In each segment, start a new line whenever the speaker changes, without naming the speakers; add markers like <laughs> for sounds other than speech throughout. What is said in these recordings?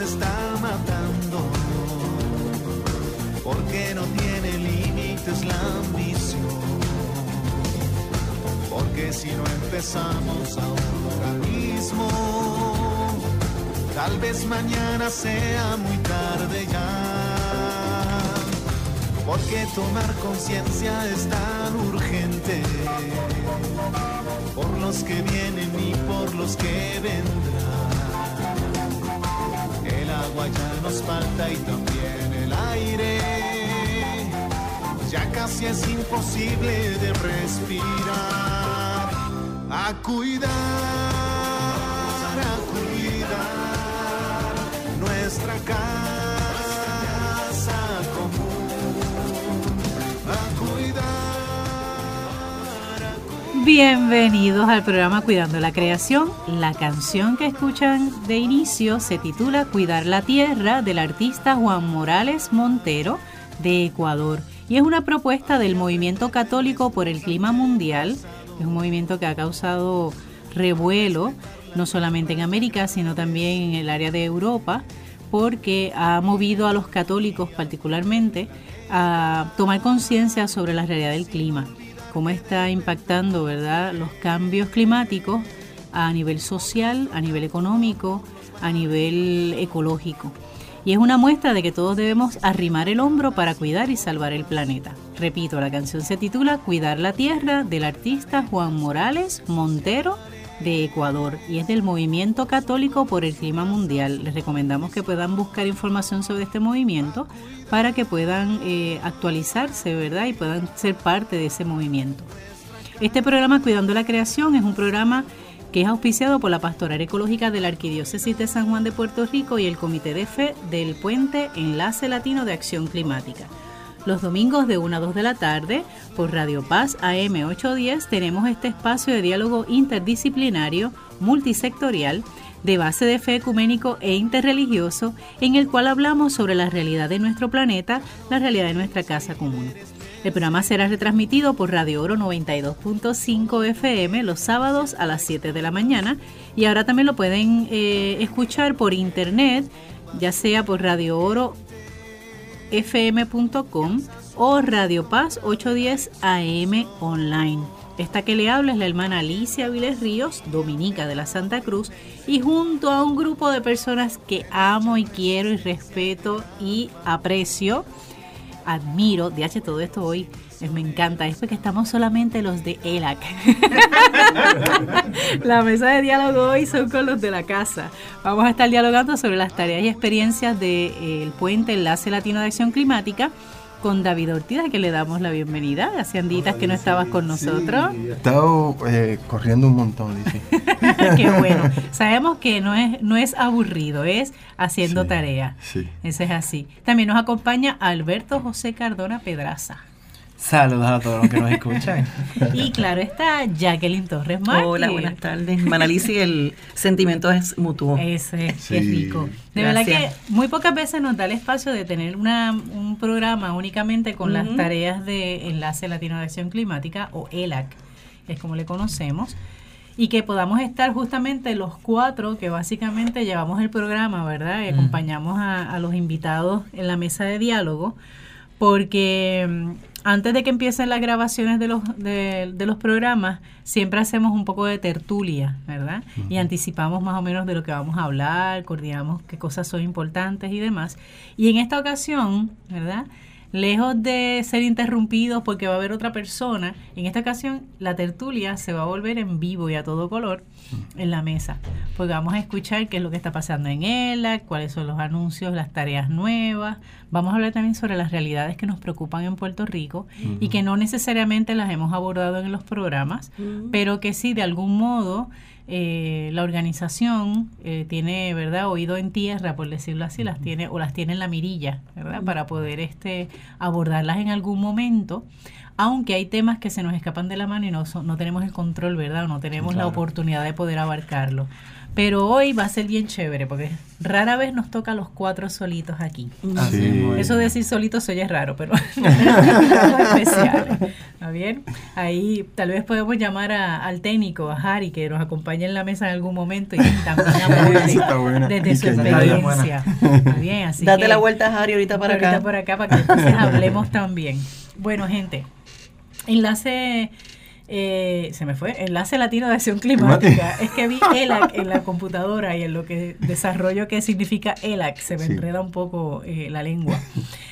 está matando. Porque no tiene límites la ambición. Porque si no empezamos ahora mismo, tal vez mañana sea muy tarde ya. Porque tomar conciencia es tan urgente por los que vienen y por los que vendrán. Ya nos falta y también el aire. Ya casi es imposible de respirar. A cuidar, a cuidar nuestra casa
Bienvenidos al programa Cuidando la Creación. La canción que escuchan de inicio se titula Cuidar la Tierra del artista Juan Morales Montero de Ecuador y es una propuesta del Movimiento Católico por el Clima Mundial. Es un movimiento que ha causado revuelo no solamente en América, sino también en el área de Europa, porque ha movido a los católicos particularmente a tomar conciencia sobre la realidad del clima cómo está impactando ¿verdad? los cambios climáticos a nivel social, a nivel económico, a nivel ecológico. Y es una muestra de que todos debemos arrimar el hombro para cuidar y salvar el planeta. Repito, la canción se titula Cuidar la Tierra del artista Juan Morales Montero de Ecuador y es del Movimiento Católico por el Clima Mundial. Les recomendamos que puedan buscar información sobre este movimiento para que puedan eh, actualizarse, ¿verdad? Y puedan ser parte de ese movimiento. Este programa Cuidando la Creación es un programa que es auspiciado por la Pastoral Ecológica de la Arquidiócesis de San Juan de Puerto Rico y el Comité de Fe del Puente Enlace Latino de Acción Climática. Los domingos de 1 a 2 de la tarde por Radio Paz AM 810 tenemos este espacio de diálogo interdisciplinario, multisectorial, de base de fe ecuménico e interreligioso, en el cual hablamos sobre la realidad de nuestro planeta, la realidad de nuestra casa común. El programa será retransmitido por Radio Oro 92.5 FM los sábados a las 7 de la mañana y ahora también lo pueden eh, escuchar por internet, ya sea por Radio Oro fm.com o Radio Paz 810 AM online. Esta que le habla es la hermana Alicia Viles Ríos, dominica de la Santa Cruz, y junto a un grupo de personas que amo y quiero y respeto y aprecio, admiro, de H todo esto hoy, me encanta, es porque estamos solamente los de ELAC. <laughs> la mesa de diálogo hoy son con los de la casa. Vamos a estar dialogando sobre las tareas y experiencias del puente Enlace Latino de Acción Climática con David Ortiz, a que le damos la bienvenida. Hace anditas que no estabas con nosotros.
he estado eh, corriendo un montón, dice. <laughs>
Qué bueno. <laughs> Sabemos que no es, no es aburrido, es haciendo
Sí,
tarea.
sí.
Ese es así. También nos acompaña Alberto José Cardona Pedraza.
Saludos a todos los que nos escuchan.
Y claro está Jacqueline Torres Márquez.
Hola, buenas tardes. Manalici, el sentimiento es mutuo.
Ese,
Sí.
qué rico. De verdad que muy pocas veces nos da el espacio de tener una, un programa únicamente con las tareas de Enlace Latino de Acción Climática o ELAC, es como le conocemos, y que podamos estar justamente los cuatro que básicamente llevamos el programa, ¿verdad? Y acompañamos a, a los invitados en la mesa de diálogo, porque antes de que empiecen las grabaciones de los, de, de los programas, siempre hacemos un poco de tertulia, ¿verdad? Y anticipamos más o menos de lo que vamos a hablar, coordinamos qué cosas son importantes y demás. Y en esta ocasión, ¿verdad? Lejos de ser interrumpidos porque va a haber otra persona, en esta ocasión la tertulia se va a volver en vivo y a todo color en la mesa, porque vamos a escuchar qué es lo que está pasando en ELA, cuáles son los anuncios, las tareas nuevas. Vamos a hablar también sobre las realidades que nos preocupan en Puerto Rico y que no necesariamente las hemos abordado en los programas, pero que sí, de algún modo, eh, la organización eh, tiene, ¿verdad?, oído en tierra, por decirlo así, las tiene o las tiene en la mirilla, ¿verdad?, para poder este abordarlas en algún momento, aunque hay temas que se nos escapan de la mano y no, no tenemos el control, ¿verdad?, o no tenemos la oportunidad de poder abarcarlo. Pero hoy va a ser bien chévere porque rara vez nos toca a los cuatro solitos aquí.
Sí.
es.
Eso de decir solitos se oye raro, pero algo <laughs> especial. ¿Está bien? Ahí tal vez podemos llamar a- al técnico, a Harry, que nos acompañe en la mesa en algún momento y también <laughs> desde
Y
su experiencia. Está bien, <laughs> así
Date
que-
la vuelta, Harry, ahorita para
ahorita
acá.
por acá para que entonces hablemos también. Bueno, gente, enlace, eh, se me fue, enlace latino de acción climática. Es que vi ELAC en la computadora y en lo que desarrollo qué significa ELAC, se me
Sí.
enreda un poco eh, la lengua.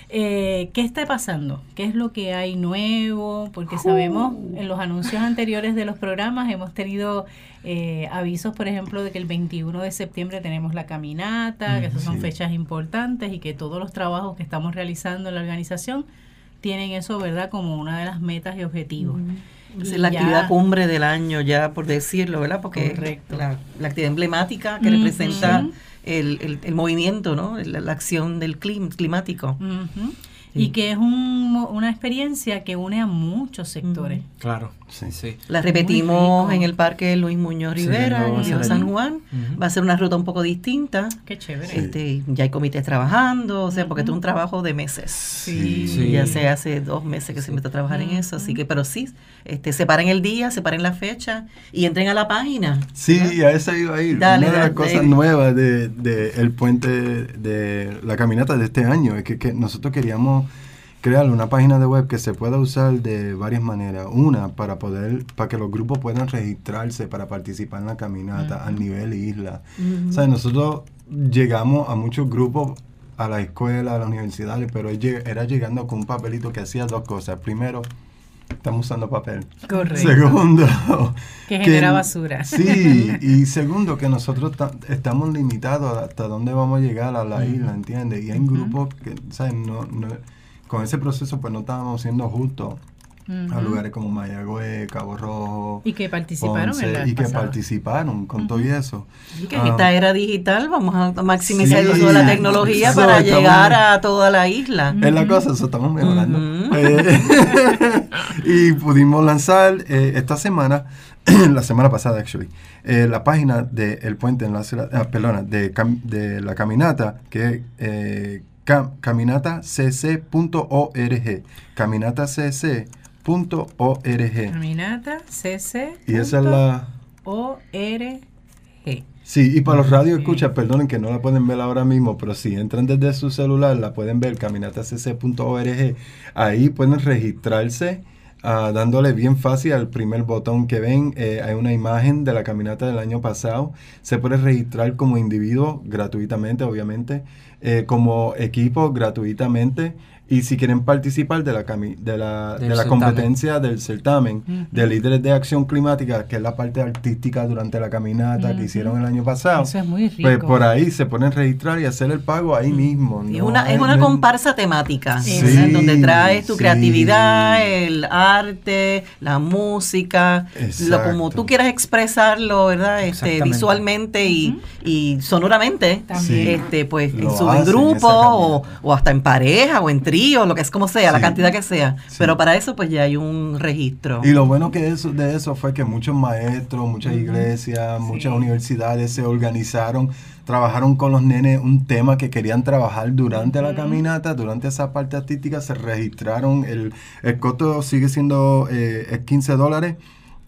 Eh, ¿Qué está pasando? ¿Qué es lo que hay nuevo? Porque sabemos en los anuncios anteriores de los programas hemos tenido eh, avisos, por ejemplo, de que el 21 de septiembre tenemos la caminata, que esas son
sí.
fechas importantes y que todos los trabajos que estamos realizando en la organización tienen eso, ¿verdad?, como una de las metas y objetivos.
Es la
ya-
actividad cumbre del año, ya por decirlo, ¿verdad? Porque
Correcto.
la, la actividad emblemática que representa el, el- el movimiento, ¿no? La, la acción del clim- climático.
Y que es un mo- una experiencia que une a muchos sectores.
Claro.
Sí.
Sí.
La repetimos en el Parque Luis Muñoz
Sí,
Rivera,
lo
en San. Juan. Va a ser una ruta un poco distinta.
Qué chévere.
Este, ya hay comités trabajando, o sea, porque esto es un trabajo de meses.
Sí.
Sí.
Ya se hace dos meses que se mete a trabajar en eso, así que, pero sí, este, separen el día, separen la fecha y entren a la página.
Sí, a eso iba a ir.
Dale,
Una de las
dale,
cosas nuevas de, de el puente de la caminata de este año es que, que nosotros queríamos crear una página de web que se pueda usar de varias maneras. Una, para poder, para que los grupos puedan registrarse para participar en la caminata a nivel isla. O sea, nosotros llegamos a muchos grupos a la escuela, a las universidades, pero era llegando con un papelito que hacía dos cosas. Primero, estamos usando papel.
Correcto.
Segundo, <laughs>
Que genera basura.
Sí, y segundo, que nosotros ta- estamos limitados hasta dónde vamos a llegar a la isla, ¿entiendes? Y hay grupos que, ¿sabes? No, no, con ese proceso, pues no estábamos siendo justos a
Ujú.
lugares como Mayagüez, Cabo Rojo.
Y que participaron
Ponce,
en la
y que
pasada.
participaron con todo y eso.
Y que
Ah.
en esta era digital vamos a maximizar el
Sí,
uso de la tecnología
eso,
para llegar a toda la isla.
Es la cosa, eso estamos mejorando. Eh, <laughs> y pudimos lanzar eh, esta semana, <clears throat> la semana pasada, actually, eh, la página de El Puente en la ciudad, ah, perdona, de, cam- de la caminata, que es eh, cam- caminatascc.org. Caminatascc.org.
Caminata CC.
Y esa es la...
ORG.
Sí, y para los radios
Sí.
escuchas, perdonen que no la pueden ver ahora mismo, pero si entran desde su celular, la pueden ver, caminatascc.org. Ahí pueden registrarse, ah, dándole bien fácil al primer botón que ven. eh, hay una imagen de la caminata del año pasado. Se puede registrar como individuo gratuitamente, obviamente, eh, como equipo gratuitamente. Y si quieren participar de la, cami- de la,
Del
de la
certamen.
competencia del certamen
Ujú.
de líderes de acción climática, que es la parte artística durante la caminata que hicieron el año pasado,
Eso es muy rico.
pues por ahí se pueden registrar y hacer el pago ahí mismo.
Y es
no
una, es una
no-
comparsa temática, donde traes tu
Sí.
creatividad, el arte, la música, lo como tú quieras expresarlo, ¿verdad? Este, visualmente y, y sonoramente,
También.
este, pues en
Lo
su
hacen,
en grupo
esa
o, o hasta en pareja o en trío, lo que es como sea, la cantidad que sea.
Sí.
Pero para eso pues ya hay un registro.
Y lo bueno que eso, de eso fue que muchos maestros, muchas iglesias, muchas universidades se organizaron, trabajaron con los nenes un tema que querían trabajar durante la caminata, durante esa parte artística, se registraron, el, el costo sigue siendo eh, es 15 dólares.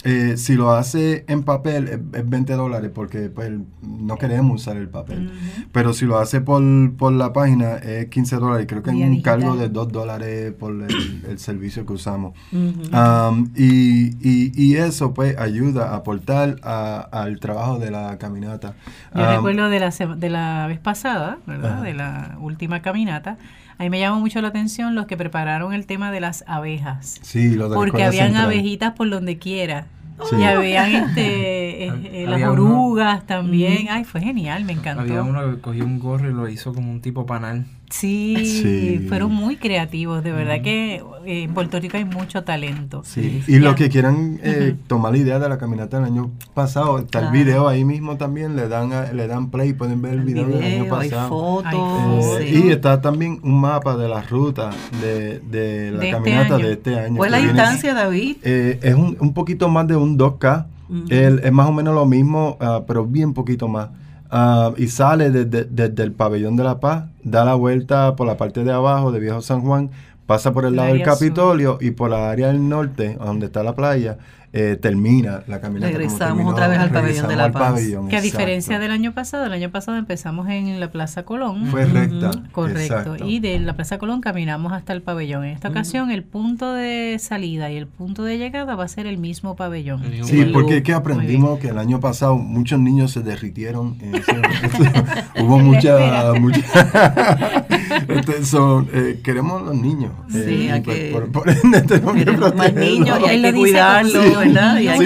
Eh, si lo hace en papel es, es 20 dólares porque pues, no queremos usar el papel. Pero si lo hace por, por la página es 15 dólares. Creo que
Vía
un cargo de 2 dólares por el, el servicio que usamos. Um, y, y, y eso pues ayuda a aportar a- al trabajo de la caminata.
Yo
Um,
recuerdo de la, de la vez pasada, ¿verdad? De la última caminata. Ahí me llamó mucho la atención los que prepararon el tema de las abejas.
Sí, lo de
Porque habían
central.
abejitas por donde quiera.
Sí.
Y habían este, <laughs> eh, eh, las
uno-
orugas también. Ay, fue genial, me encantó.
Había uno que cogió un gorro y lo hizo como un tipo panal.
Sí,
Sí.
fueron muy creativos. De verdad que eh, en Puerto Rico hay mucho talento.
Sí, y los que quieran eh, tomar la idea de la caminata del año pasado, está
Claro.
el video ahí mismo también, le dan a- le dan play, pueden ver el video, del año
Video, hay
pasado.
fotos.
Eh,
sí.
Y está también un mapa de la ruta de, de la
De este
caminata de este año.
¿Cuál es la distancia, David?
Eh, es un, un poquito más de un 2K. El- es más o menos lo mismo, ah, pero bien poquito más. Ah, y sale desde, desde el pabellón de la paz, da la vuelta por la parte de abajo de Viejo San Juan, pasa por el lado del
sur.
Capitolio y por la área del norte, donde está la playa, eh, termina la caminata.
Regresamos
terminó,
otra vez al pabellón de la paz.
pabellón,
Que a
exacto.
diferencia del año pasado, el año pasado empezamos en la Plaza Colón.
Fue recta.
Correcto.
exacto.
Y de la Plaza Colón caminamos hasta el pabellón. En esta ocasión, el punto de salida y el punto de llegada va a ser el mismo pabellón.
El
Sí, porque es que aprendimos que el año pasado muchos niños se derritieron. en ese- <laughs> <laughs> hubo mucha... mucha <laughs> Este, son, eh, queremos los niños.
Sí,
eh,
hay
por-
que-
por, por <laughs> ende tenemos que
Queremos más niños y hay que
lo dice
cuidarlo,
como si los
¿verdad? Y hay
Sí,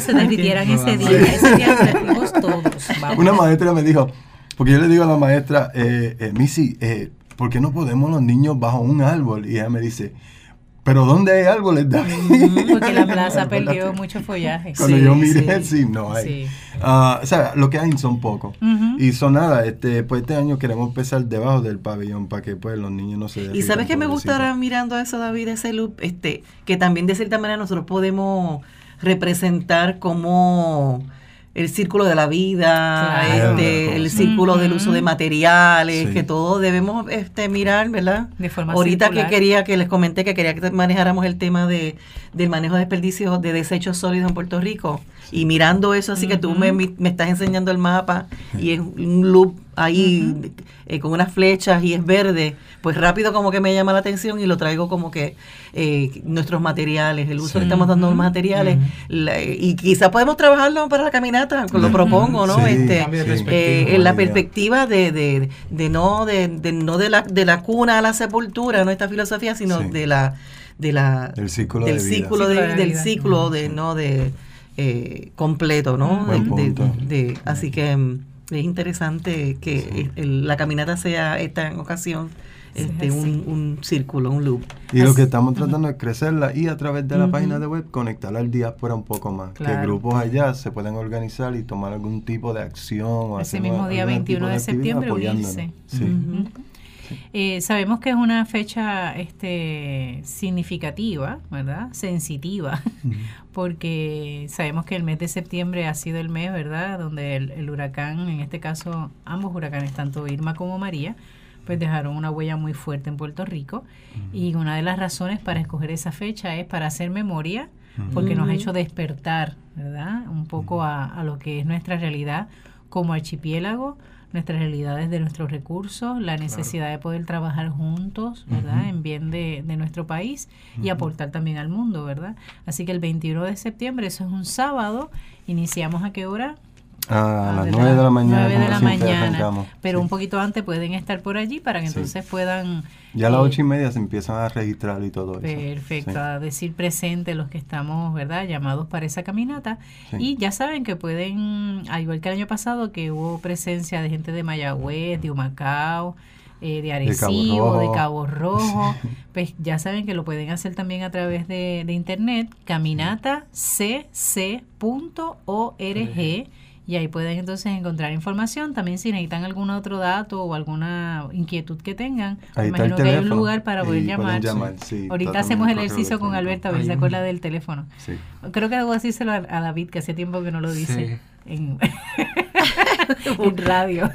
se derritieran <laughs> ese día. Ese día <laughs> derritimos todos. Vamos.
Una maestra me dijo, porque yo le digo a la maestra, eh, eh, Missy, eh, ¿por qué no podemos los niños bajo un árbol? Y ella me dice, ¿pero dónde hay árboles, David?
Porque la plaza <laughs> perdió mucho follaje.
Cuando
Sí,
yo miré,
sí.
sí, no hay.
Sí.
Ah, o sea, lo que hay son pocos.
Ujú.
Y son nada, este, pues este año queremos empezar debajo del pabellón para que pues los niños no se
Y sabes que me gusta
pobrecitos.
ahora mirando eso, David, ese loop, este, que también de cierta manera nosotros podemos representar como el círculo de la vida,
Claro.
este, el círculo del uso de materiales,
Sí.
que todos debemos este, mirar, ¿verdad?
De forma
Ahorita
circular.
que quería que les comenté que quería que manejáramos el tema de del manejo de desperdicios de desechos sólidos en Puerto Rico y mirando eso, así que tú me, me estás enseñando el mapa y es un loop ahí eh, con unas flechas y es verde, pues rápido como que me llama la atención y lo traigo como que eh, nuestros materiales, el uso
Sí.
que estamos dando de los materiales la- y quizás podemos trabajarlo para la caminata, lo propongo, ¿no?
Sí,
este, eh, en la perspectiva de, de, de no de, de no de la, de la cuna a la sepultura, no esta filosofía, sino
Sí.
de la de la
Del círculo
del
de vida.
círculo de-
Ciclo de
del ciclo de no de eh, completo, ¿no?
Buen
De- de-
punto.
de- así que mm, es interesante que el- la caminata sea esta en ocasión
Sí,
este un, un círculo, un loop.
Y lo que estamos tratando es crecerla y a través de la página de web conectarla al diáspora un poco más. Que
Claro.
grupos allá se puedan organizar y tomar algún tipo de acción. O
Ese mismo día
algún
21
tipo
de septiembre
apoyándonos.
unirse.
Sí.
Ujú.
Eh, sabemos que es una fecha este, significativa, ¿verdad? Sensitiva, <laughs> porque sabemos que el mes de septiembre ha sido el mes, ¿verdad? Donde el, el huracán, en este caso ambos huracanes, tanto Irma como María, pues dejaron una huella muy fuerte en Puerto Rico. Y una de las razones para escoger esa fecha es para hacer memoria, porque nos ha hecho despertar, ¿verdad? Un poco a, a lo que es nuestra realidad como archipiélago, nuestras realidades de nuestros recursos, la necesidad de poder trabajar juntos, ¿verdad? En bien de, de nuestro país y aportar también al mundo, ¿verdad? Así que el 21 de septiembre, eso es un sábado, iniciamos a qué hora?
A
Ah,
las
desde
9 de la mañana.
9 de
como
la
siempre
mañana,
arrancamos.
pero
Sí.
un poquito antes pueden estar por allí para que
Sí.
entonces puedan...
Ya a las
eh,
ocho y media se empiezan a registrar y todo eso.
Perfecto,
Sí.
a decir presente los que estamos, ¿verdad? Llamados para esa caminata. Y ya saben que pueden, al igual que el año pasado, que hubo presencia de gente de Mayagüez, de Humacao, eh, de Arecibo, de
Rojo.
Cabo Rojo, <laughs> pues ya saben que lo pueden hacer también a través de, de internet, caminatacc.org. Y ahí pueden entonces encontrar información. También si necesitan algún otro dato o alguna inquietud que tengan,
Ahí
imagino que hay un lugar para poder llamar.
llamar, sí,
Ahorita hacemos el ejercicio con. Alberto a ver si se acuerda del teléfono.
Sí.
Creo que debo decírselo a, a David, que hace tiempo que no lo dice
Sí.
En, <laughs> en radio.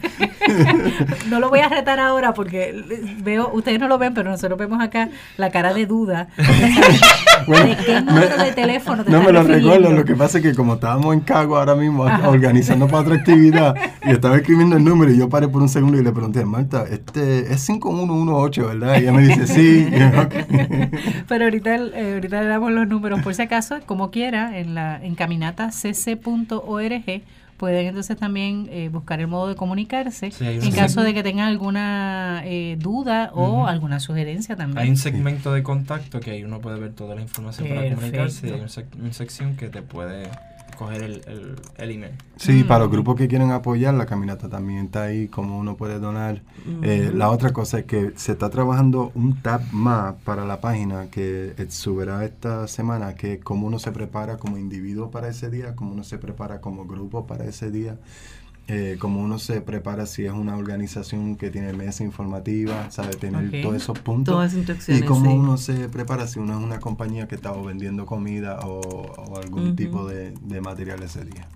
<laughs> no lo voy a retar ahora porque veo, ustedes no lo ven, pero nosotros vemos acá la cara de duda. <laughs>
Bueno,
¿De qué número de teléfono te
no me lo
refiriendo?
recuerdo, lo que pasa es que como estábamos en Cago ahora mismo
Ajá.
organizando para otra actividad y estaba escribiendo el número y yo paré por un segundo y le pregunté, Marta, este es 5118, ¿verdad? Y ella me dice, sí.
Pero ahorita, eh, ahorita le damos los números por si acaso, como quiera, en la en caminatacc.org pueden entonces también eh, buscar el modo de comunicarse
Sí, hay
en caso de que tengan alguna eh, duda o
Ujú.
alguna sugerencia
Hay
también.
un segmento de contacto que ahí uno puede ver toda la información para
Perfecto.
comunicarse y hay un sec- una sección que te puede coger el, el, el email.
Sí,
Mm.
para los grupos que quieren apoyar, la caminata también está ahí, como uno puede donar. Eh, la otra cosa es que se está trabajando un tab más para la página que subirá esta semana, que es cómo uno se prepara como individuo para ese día, cómo uno se prepara como grupo para ese día. Eh, cómo uno se prepara si es una organización que tiene mesa informativa, sabe tener todos esos puntos.
Todas
y cómo
sí.
uno se prepara si uno es una compañía que está o vendiendo comida o, o algún tipo de, de material ese día.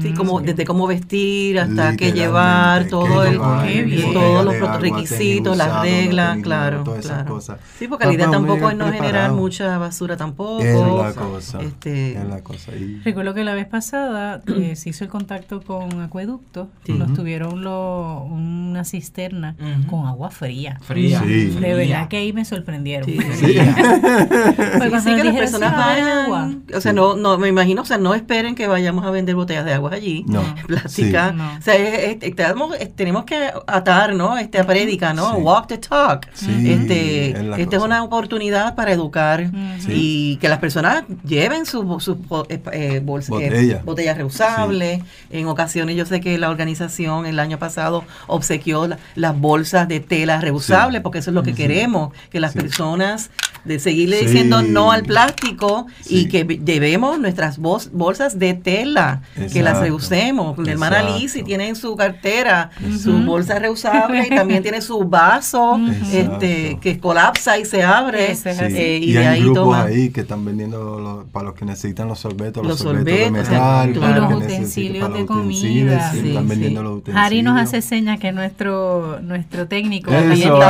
Sí,
Mm,
como
sí.
desde cómo vestir hasta qué llevar,
qué
todo el,
Qué bien.
todos los
agua,
requisitos, las
no
reglas, claro,
todas esas cosas.
Sí, porque la idea tampoco es no generar mucha basura tampoco.
Es la cosa.
Este,
Es la cosa. Y-
Recuerdo que la vez pasada eh, se hizo el contacto con Acueducto.
Sí.
Nos tuvieron lo- una cisterna con agua fría.
Fría.
Sí.
De verdad que ahí me sorprendieron.
Sí.
Fría. Pues <laughs>
Sí,
cuando
sí, que las personas
"Sí, va a haber
vayan,
agua".
o sea,
Sí.
no, no, me imagino, o sea, no esperen que vayamos a vender botellas de agua allí,
No.
plástica,
Sí. No.
o sea, es- es- estamos- es- tenemos que atar, ¿no? Este, a prédica, ¿no?
Sí.
Walk the talk.
Sí,
este, esta es una oportunidad para educar y que las personas lleven sus su, bolsas,
Botella.
botellas reusables. En ocasiones yo sé que la organización el año pasado obsequió la- las bolsas de tela reusables
Sí.
porque eso es lo que queremos, que las
Sí.
personas de seguirle
Sí.
diciendo no al plástico y que be- debemos nuestras bolsas de tela, que las reusemos. La hermana. Lizzie tiene en su cartera su bolsa reusable y también tiene su vaso este, que colapsa y se abre. Eh, y,
y,
de
hay
ahí
grupos
toma.
ahí que están vendiendo los- para los que necesitan los sorbetos, los,
Los
sorbetos, de metal, para
los
utensilios de comida.
sí,
Sí,
están
sí.
vendiendo los utensilios.
Harry nos hace señas que nuestro nuestro técnico
Eso,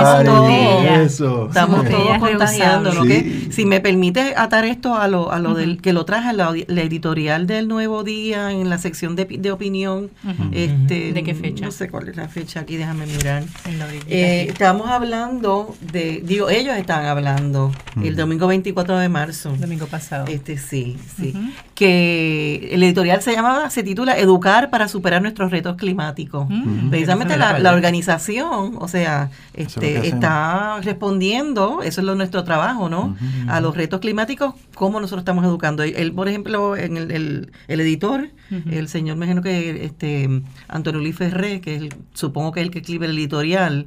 eso.
Estamos todos contagiando,
Sí.
si me permite atar esto a lo, a lo del que lo traje la, la editorial del Nuevo Día en la sección de, de opinión. Este,
¿De qué fecha?
No sé cuál es la fecha aquí, déjame mirar.
En la orillita
Eh, estamos hablando de, digo, ellos están hablando el domingo 24 de marzo.
domingo pasado.
Este sí, sí. Que el editorial se llama, se titula Educar para superar nuestros retos climáticos.
Mm,
Precisamente la, organización, o sea,
es
este, está respondiendo, eso es lo, nuestro trabajo, ¿no? A los retos climáticos, cómo nosotros estamos educando. Él, por ejemplo, en el, el- el editor, el señor, me imagino que este Antonio Luis Ferré, que es el- supongo que es el que escribe el editorial,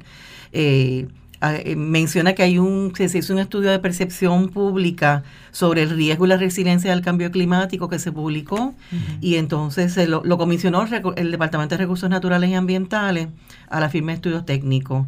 eh, eh, menciona que hay un que se hizo un estudio de percepción pública sobre el riesgo y la resiliencia del cambio climático que se publicó y entonces se lo, lo comisionó el Departamento de Recursos Naturales y Ambientales a la firma de estudios técnicos.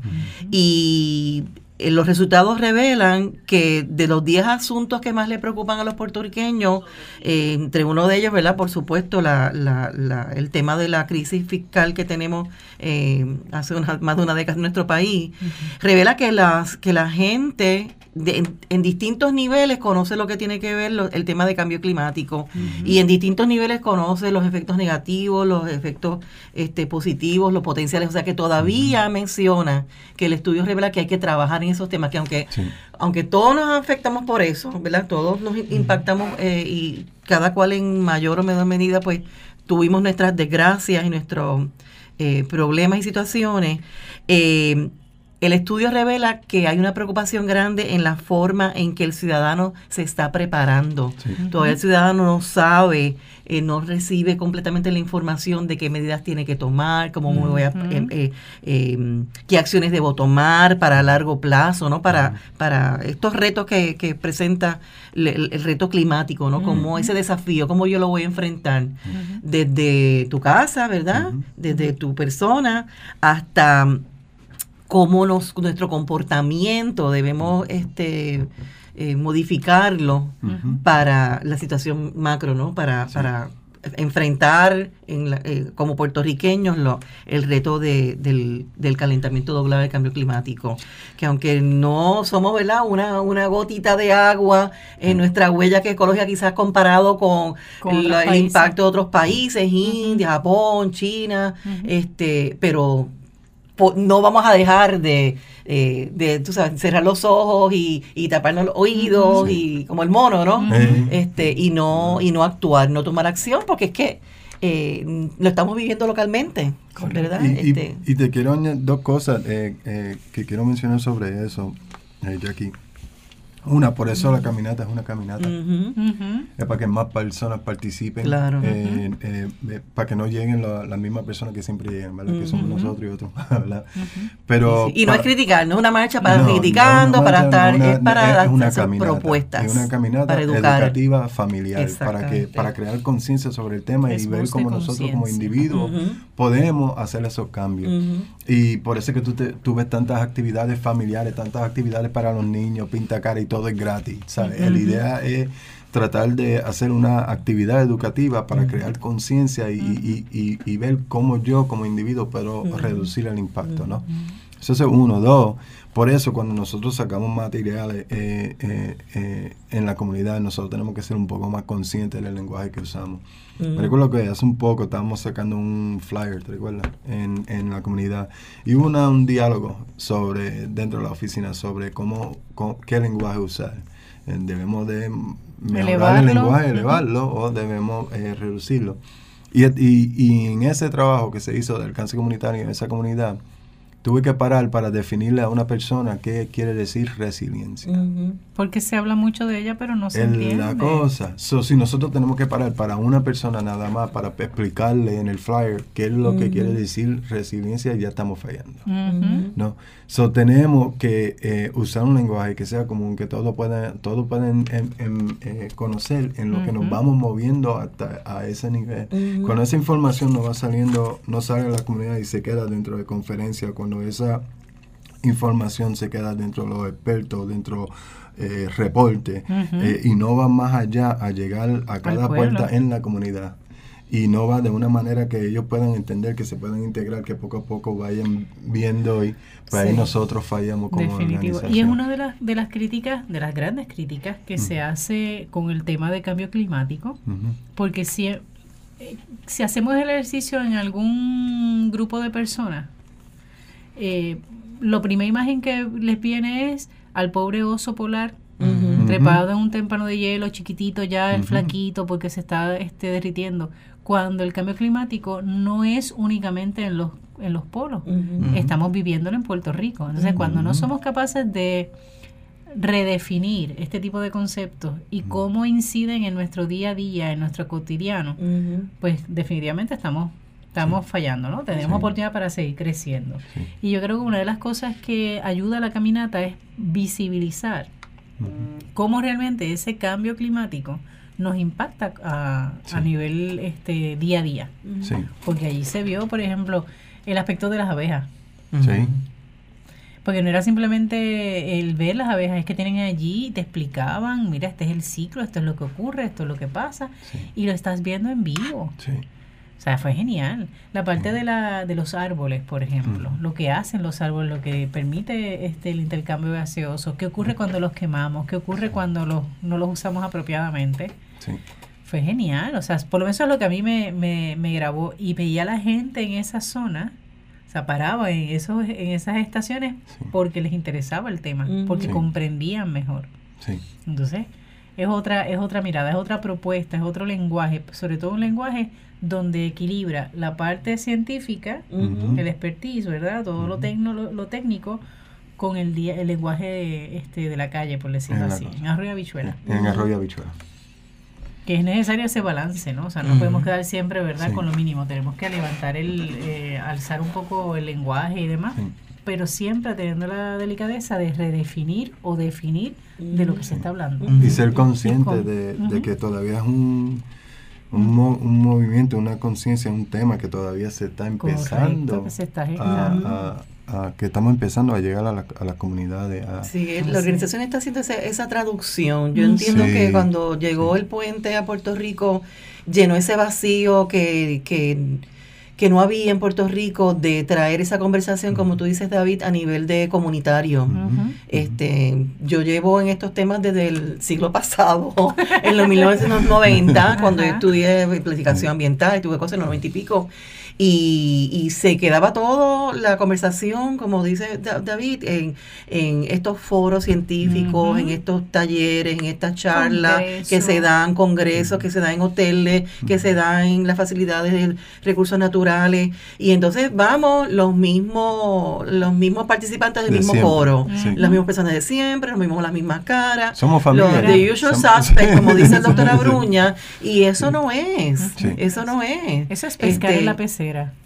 Y eh, los resultados revelan que de los 10 asuntos que más le preocupan a los puertorriqueños, eh, entre uno de ellos, ¿verdad? Por supuesto, la, la- la- el tema de la crisis fiscal que tenemos eh, hace una- más de una década en nuestro país, revela que, las, que la gente de- en, en distintos niveles conoce lo que tiene que ver lo- el tema de cambio climático y en distintos niveles conoce los efectos negativos, los efectos este, positivos, los potenciales, o sea que todavía menciona que el estudio revela que hay que trabajar en esos temas, que aunque
Sí.
aunque todos nos afectamos por eso, ¿verdad? Todos nos impactamos eh, y cada cual en mayor o menor medida, pues tuvimos nuestras desgracias y nuestros eh, problemas y situaciones. Eh, el estudio revela que hay una preocupación grande en la forma en que el ciudadano se está preparando.
Sí.
Todavía el ciudadano no sabe, eh, no recibe completamente la información de qué medidas tiene que tomar, cómo me voy a,
Ujú.
eh, eh, eh, qué acciones debo tomar para largo plazo, ¿no? Para, para estos retos que, que presenta el, el reto climático, ¿no? Como ese desafío, cómo yo lo voy a enfrentar desde tu casa, ¿verdad? Desde tu persona hasta cómo nos, nuestro comportamiento debemos este eh, modificarlo para la situación macro, ¿no? Para,
Sí.
para enfrentar en la- eh, como puertorriqueños lo, el reto de- del, del calentamiento global del cambio climático. Que aunque no somos, ¿verdad? Una, una gotita de agua en nuestra huella que ecológica quizás comparado con,
Con
el, impacto de otros países, India, Japón, China, este, pero no vamos a dejar de, eh, de tú sabes, cerrar los ojos y, y taparnos los oídos
Sí.
y como el mono, ¿no? Este, y no, y no actuar, no tomar acción, porque es que eh, lo estamos viviendo localmente, ¿verdad?
Y, y-
Este,
y te quiero añadir dos cosas eh, eh, que quiero mencionar sobre eso, eh, Jackie. Una, por eso la caminata es una caminata. Es para que más personas participen.
Claro.
eh, eh, eh, para que no lleguen la- las mismas personas que siempre llegan, ¿verdad? Que somos nosotros y otros, <laughs> ¿verdad? Pero...
Sí, sí. Y no es criticar, no es una marcha para
No, no,
criticando, para estar,
no, una-
es para
es una
hacer
caminata,
propuestas.
Es una caminata
para educar.
educativa familiar, para que para crear conciencia sobre el tema
Es
y ver cómo nosotros como individuos podemos hacer esos cambios. Y por eso es que tú, te- tú ves tantas actividades familiares, tantas actividades para los niños, pinta cara y todo es gratis. ¿sabes? La idea es tratar de hacer una actividad educativa para crear conciencia y, y- y- y ver cómo yo como individuo puedo reducir el impacto. ¿no? Eso es uno. Dos, por eso cuando nosotros sacamos materiales eh, eh, eh, en la comunidad, nosotros tenemos que ser un poco más conscientes del lenguaje que usamos. Me recuerdo que hace un poco estábamos sacando un flyer, ¿te recuerdas? En, en la comunidad. Y hubo una- un diálogo sobre, dentro de la oficina sobre cómo, cómo- qué lenguaje usar. Eh, Debemos de mejorar
Elevarlo.
el lenguaje, elevarlo o debemos eh, reducirlo. Y, y- y en ese trabajo que se hizo del cáncer comunitario en esa comunidad, tuve que parar para definirle a una persona qué quiere decir resiliencia.
Porque se habla mucho de ella, pero no se
Es
entiende.
la cosa. So, si nosotros tenemos que parar para una persona nada más, para explicarle en el flyer qué es lo que quiere decir resiliencia, ya estamos fallando. ¿no? So, tenemos que eh, usar un lenguaje que sea común, que todos puedan, todos pueden em, eh, conocer en lo que nos vamos moviendo hasta a ese nivel. Cuando esa información no va saliendo, no sale a la comunidad y se queda dentro de conferencias, cuando esa información se queda dentro de los expertos, dentro eh, reporte, eh, y no va más allá a llegar a cada puerta en la comunidad. Y no va de una manera que ellos puedan entender, que se puedan integrar, que poco a poco vayan viendo y ahí
Sí.
nosotros fallamos como
Definitivo.
organización.
Y es una de las, de las críticas, de las grandes críticas que se hace con el tema de cambio climático, porque si, eh, si hacemos el ejercicio en algún grupo de personas, eh, la primera imagen que les viene es al pobre oso polar trepado en un témpano de hielo chiquitito ya el flaquito porque se está este, derritiendo. Cuando el cambio climático no es únicamente en los en los polos. Estamos viviéndolo en Puerto Rico. Entonces cuando no somos capaces de redefinir este tipo de conceptos y cómo inciden en nuestro día a día en nuestro cotidiano pues definitivamente estamos estamos fallando, ¿no? Tenemos
Sí.
oportunidad para seguir creciendo.
Sí.
Y yo creo que una de las cosas que ayuda a la caminata es visibilizar cómo realmente ese cambio climático nos impacta a, a nivel este día a día.
Sí,
Porque allí se vio, por ejemplo, el aspecto de las abejas.
sí.
Porque no era simplemente el ver las abejas, es que tienen allí y te explicaban, mira, este es el ciclo, esto es lo que ocurre, esto es lo que pasa,
Sí.
y lo estás viendo en vivo.
sí.
O sea, fue genial. La parte de, la, de los árboles, por ejemplo,
Mm.
lo que hacen los árboles, lo que permite este, el intercambio gaseoso, qué ocurre cuando los quemamos, qué ocurre cuando los, no los usamos apropiadamente.
sí.
Fue genial. O sea, por lo menos es lo que a mí me, me, me grabó y veía a la gente en esa zona. O sea, paraba en, esos, en esas estaciones
Sí.
porque les interesaba el tema, porque
Sí.
comprendían mejor.
sí.
Entonces, es otra, es otra mirada, es otra propuesta, es otro lenguaje, sobre todo un lenguaje donde equilibra la parte científica, el expertise, ¿verdad? Todo lo, tecno, lo, lo técnico con el, día, el lenguaje este, de la calle, por decirlo así, en arroyo habichuela.
En Arroyo Habichuela.
Que es necesario ese balance, ¿no? O sea, no podemos quedar siempre, ¿verdad?,
Sí.
con lo mínimo. Tenemos que levantar el, eh, alzar un poco el lenguaje y demás,
Sí.
Pero siempre teniendo la delicadeza de redefinir o definir de lo que se está hablando.
y ser consciente
con-
de, de que todavía es un, un, mo- un movimiento, una conciencia, un tema que todavía se está empezando
Correcto, que se está
a,
gestando.
a- a- que estamos empezando a llegar a, la- a las comunidades. a-
Sí, la organización está haciendo esa, esa traducción. Yo entiendo
Sí,
que cuando llegó
sí.
el puente a Puerto Rico, llenó ese vacío que, que, que no había en Puerto Rico de traer esa conversación, como tú dices, David, a nivel de comunitario. Este, yo llevo en estos temas desde el siglo pasado, <laughs> en los 1990, cuando yo estudié planificación ambiental, tuve cosas en los 90 y pico, Y, y se quedaba toda la conversación, como dice Da- David, en, en estos foros científicos, en estos talleres, en estas charlas que se dan, congresos que se dan en hoteles, que se dan en las facilidades de recursos naturales. Y entonces vamos los mismos, los mismos participantes del
De
mismo
siempre.
foro,
Sí.
las mismas personas de siempre, los mismos, las mismas caras.
Somos familia.
Los the usual
Somos-
como <laughs> dice el doctor Abruña, y eso no es,
Sí.
eso no es.
Eso es pescar
Este,
en la